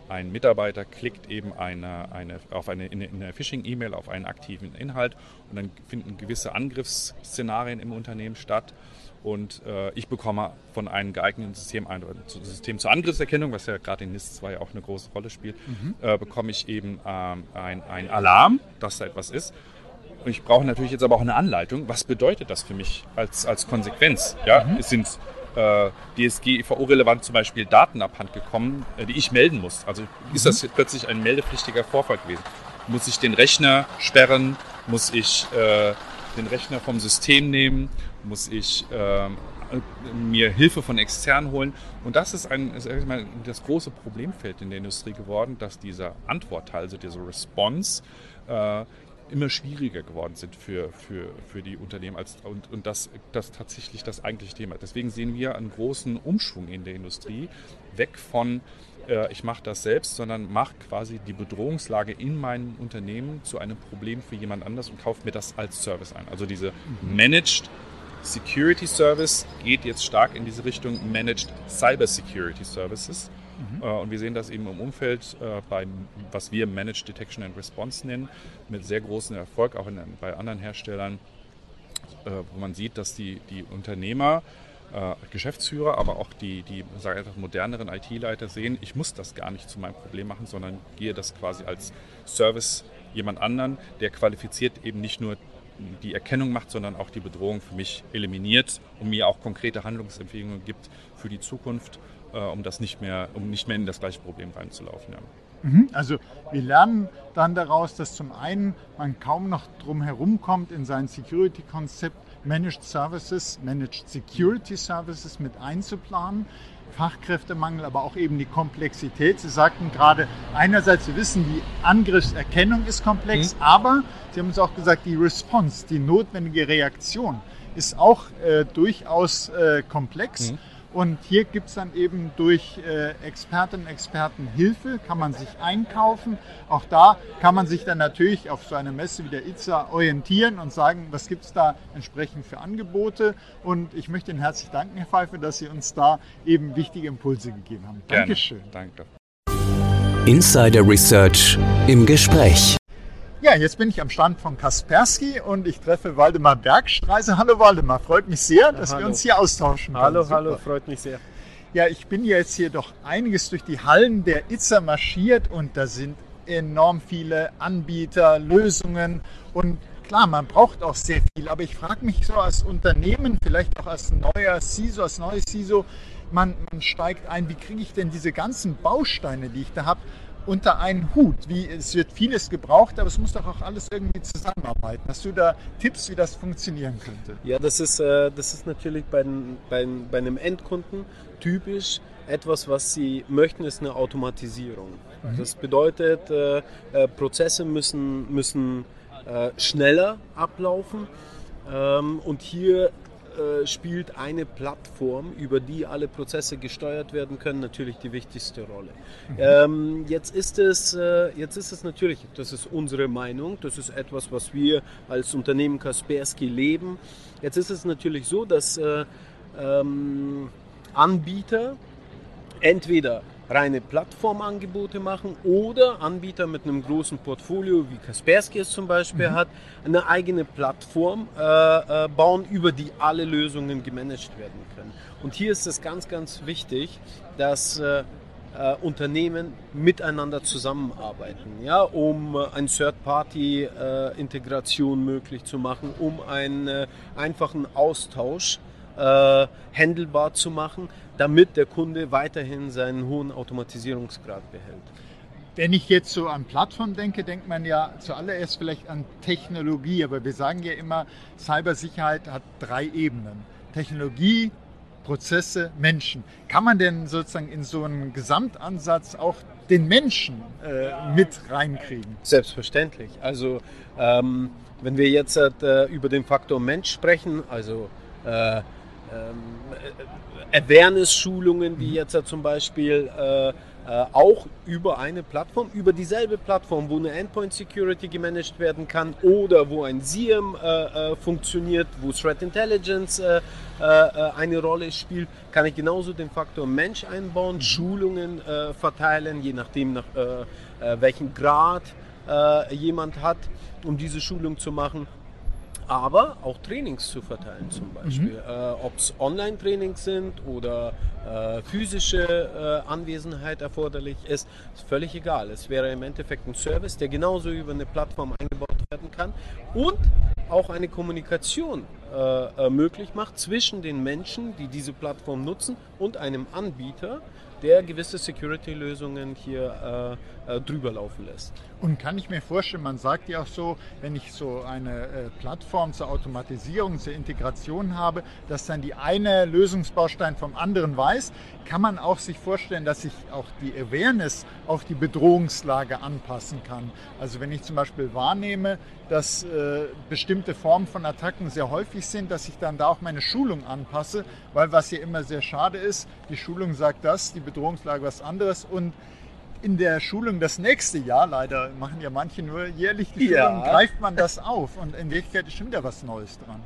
Speaker 15: ein Mitarbeiter klickt eben eine, eine, auf eine, in eine Phishing-E-Mail auf einen aktiven Inhalt und dann finden gewisse Angriffsszenarien im Unternehmen statt und äh, ich bekomme von einem geeigneten System, ein System zur Angriffserkennung, was ja gerade in NIS 2 auch eine große Rolle spielt, mhm. äh, bekomme ich eben ähm, ein, ein Alarm, dass da etwas ist. Und ich brauche natürlich jetzt aber auch eine Anleitung. Was bedeutet das für mich als, als Konsequenz? Ja, mhm. es sind äh, DSGVO-relevant zum Beispiel Daten abhand gekommen, äh, die ich melden muss. Also ist das mhm. plötzlich ein meldepflichtiger Vorfall gewesen? Muss ich den Rechner sperren? Muss ich äh, den Rechner vom System nehmen? Muss ich äh, mir Hilfe von extern holen? Und das ist ein, ist mal, das große Problemfeld in der Industrie geworden, dass dieser Antwortteil, also diese Response, äh, immer schwieriger geworden sind für, für, für die Unternehmen als, und, und das, das tatsächlich das eigentliche Thema. Deswegen sehen wir einen großen Umschwung in der Industrie, weg von äh, ich mache das selbst, sondern mache quasi die Bedrohungslage in meinem Unternehmen zu einem Problem für jemand anders und kaufe mir das als Service ein. Also diese mhm. Managed Security Service geht jetzt stark in diese Richtung Managed Cyber Security Services. Mhm. Äh, und wir sehen das eben im Umfeld äh, bei, was wir Managed Detection and Response nennen, mit sehr großem Erfolg, auch in, bei anderen Herstellern, wo man sieht, dass die, die Unternehmer äh, Geschäftsführer, aber auch die, die sage ich, moderneren IT-Leiter sehen, ich muss das gar nicht zu meinem Problem machen, sondern gehe das quasi als Service jemand anderen, der qualifiziert eben nicht nur die Erkennung macht, sondern auch die Bedrohung für mich eliminiert und mir auch konkrete Handlungsempfehlungen gibt für die Zukunft, äh, um das nicht mehr, um nicht mehr in das gleiche Problem reinzulaufen. Ja.
Speaker 2: Mhm. Also wir lernen dann daraus, dass zum einen man kaum noch drum herum kommt, in sein Security-Konzept Managed Services, Managed Security Services mit einzuplanen. Fachkräftemangel, aber auch eben die Komplexität. Sie sagten gerade, einerseits, wir wissen, die Angriffserkennung ist komplex, mhm. aber Sie haben uns auch gesagt, die Response, die notwendige Reaktion ist auch äh, durchaus äh, komplex. Mhm. Und hier gibt es dann eben durch äh, Expertinnen und Experten Hilfe, kann man sich einkaufen. Auch da kann man sich dann natürlich auf so einer Messe wie der ITSA orientieren und sagen, was gibt es da entsprechend für Angebote. Und ich möchte Ihnen herzlich danken, Herr Pfeiffer, dass Sie uns da eben wichtige Impulse gegeben haben.
Speaker 15: Gerne.
Speaker 2: Dankeschön.
Speaker 15: Danke.
Speaker 1: Insider Research im Gespräch.
Speaker 2: Ja, jetzt bin ich am Stand von Kaspersky und ich treffe Waldemar Bergstreise. Hallo Waldemar, freut mich sehr, dass
Speaker 16: hallo.
Speaker 2: wir uns hier austauschen können.
Speaker 16: Hallo, Super. hallo, freut mich sehr.
Speaker 2: Ja, ich bin jetzt hier doch einiges durch die Hallen der Itza marschiert und da sind enorm viele Anbieter, Lösungen und klar, man braucht auch sehr viel, aber ich frage mich so als Unternehmen, vielleicht auch als neuer CISO, als neues CISO, man, man steigt ein, wie kriege ich denn diese ganzen Bausteine, die ich da habe, unter einen Hut. Wie, es wird vieles gebraucht, aber es muss doch auch alles irgendwie zusammenarbeiten. Hast du da Tipps, wie das funktionieren könnte?
Speaker 16: Ja, das ist, äh, das ist natürlich bei, bei, bei einem Endkunden typisch. Etwas, was sie möchten, ist eine Automatisierung. Mhm. Das bedeutet, äh, äh, Prozesse müssen, müssen äh, schneller ablaufen. Ähm, und hier äh, spielt eine Plattform, über die alle Prozesse gesteuert werden können, natürlich die wichtigste Rolle. Mhm. Ähm, jetzt, ist es, äh, jetzt ist es natürlich, das ist unsere Meinung, das ist etwas, was wir als Unternehmen Kaspersky leben. Jetzt ist es natürlich so, dass äh, ähm, Anbieter entweder reine Plattformangebote machen oder Anbieter mit einem großen Portfolio, wie Kaspersky es zum Beispiel mhm. hat, eine eigene Plattform äh, äh, bauen, über die alle Lösungen gemanagt werden können. Und hier ist es ganz, ganz wichtig, dass äh, äh, Unternehmen miteinander zusammenarbeiten, ja, um äh, eine Third-Party-Integration möglich zu machen, um einen äh, einfachen Austausch äh, handelbar zu machen, damit der Kunde weiterhin seinen hohen Automatisierungsgrad behält.
Speaker 2: Wenn ich jetzt so an Plattformen denke, denkt man ja zuallererst vielleicht an Technologie, aber wir sagen ja immer, Cybersicherheit hat drei Ebenen. Technologie, Prozesse, Menschen. Kann man denn sozusagen in so einen Gesamtansatz auch den Menschen äh, mit reinkriegen?
Speaker 16: Selbstverständlich. Also ähm, wenn wir jetzt äh, über den Faktor Mensch sprechen, also äh, ähm, äh, Awareness-Schulungen, wie jetzt zum Beispiel äh, äh, auch über eine Plattform, über dieselbe Plattform, wo eine Endpoint Security gemanagt werden kann oder wo ein SIEM äh, äh, funktioniert, wo Threat Intelligence äh, eine Rolle spielt, kann ich genauso den Faktor Mensch einbauen, mhm. Schulungen verteilen, je nachdem nach welchem Grad jemand hat, um diese Schulung zu machen aber auch Trainings zu verteilen zum Beispiel. Mhm. Äh, Ob es Online-Trainings sind oder äh, physische äh, Anwesenheit erforderlich ist, ist völlig egal. Es wäre im Endeffekt ein Service, der genauso über eine Plattform eingebaut werden kann und auch eine Kommunikation äh, äh, möglich macht zwischen den Menschen, die diese Plattform nutzen und einem Anbieter, der gewisse Security-Lösungen hier äh, äh, drüber laufen lässt.
Speaker 2: Und kann ich mir vorstellen, man sagt ja auch so, wenn ich so eine äh, Plattform zur Automatisierung, zur Integration habe, dass dann die eine Lösungsbaustein vom anderen weiß, kann man auch sich vorstellen, dass ich auch die Awareness auf die Bedrohungslage anpassen kann. Also wenn ich zum Beispiel wahrnehme, dass äh, bestimmte Formen von Attacken sehr häufig sind, dass ich dann da auch meine Schulung anpasse, weil was hier immer sehr schade ist, die Schulung sagt das, die Bedrohungslage was anderes und in der Schulung das nächste Jahr, leider machen ja manche nur jährlich die Schulung, ja. greift man das auf und in Wirklichkeit ist schon wieder was Neues dran.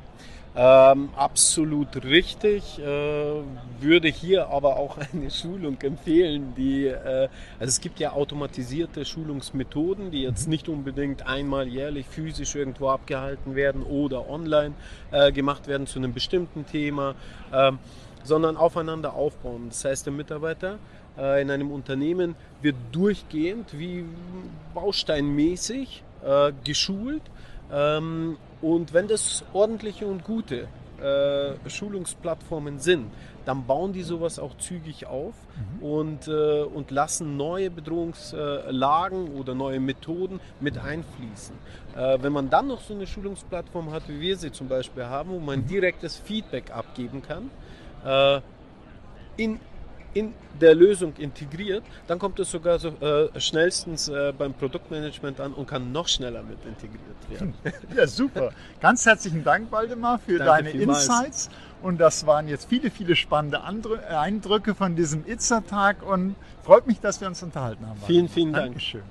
Speaker 16: Ähm, absolut richtig. Äh, würde hier aber auch eine Schulung empfehlen, die, äh, also es gibt ja automatisierte Schulungsmethoden, die jetzt nicht unbedingt einmal jährlich physisch irgendwo abgehalten werden oder online äh, gemacht werden zu einem bestimmten Thema, ähm, sondern aufeinander aufbauen. Das heißt, der Mitarbeiter äh, in einem Unternehmen wird durchgehend wie bausteinmäßig äh, geschult Ähm, und wenn das ordentliche und gute äh, Schulungsplattformen sind, dann bauen die sowas auch zügig auf und, äh, und lassen neue Bedrohungslagen oder neue Methoden mit einfließen. Äh, wenn man dann noch so eine Schulungsplattform hat, wie wir sie zum Beispiel haben, wo man direktes Feedback abgeben kann, äh, in, in der Lösung integriert, dann kommt es sogar so, äh, schnellstens äh, beim Produktmanagement an und kann noch schneller mit integriert werden.
Speaker 2: Ja, super. Ganz herzlichen Dank, Waldemar, für
Speaker 16: Danke
Speaker 2: deine
Speaker 16: vielmals.
Speaker 2: Insights. Und das waren jetzt viele, viele spannende Andrü- äh, Eindrücke von diesem Itza-Tag und freut mich, dass wir uns unterhalten haben.
Speaker 16: Vielen, vielen Dank.
Speaker 2: Dankeschön.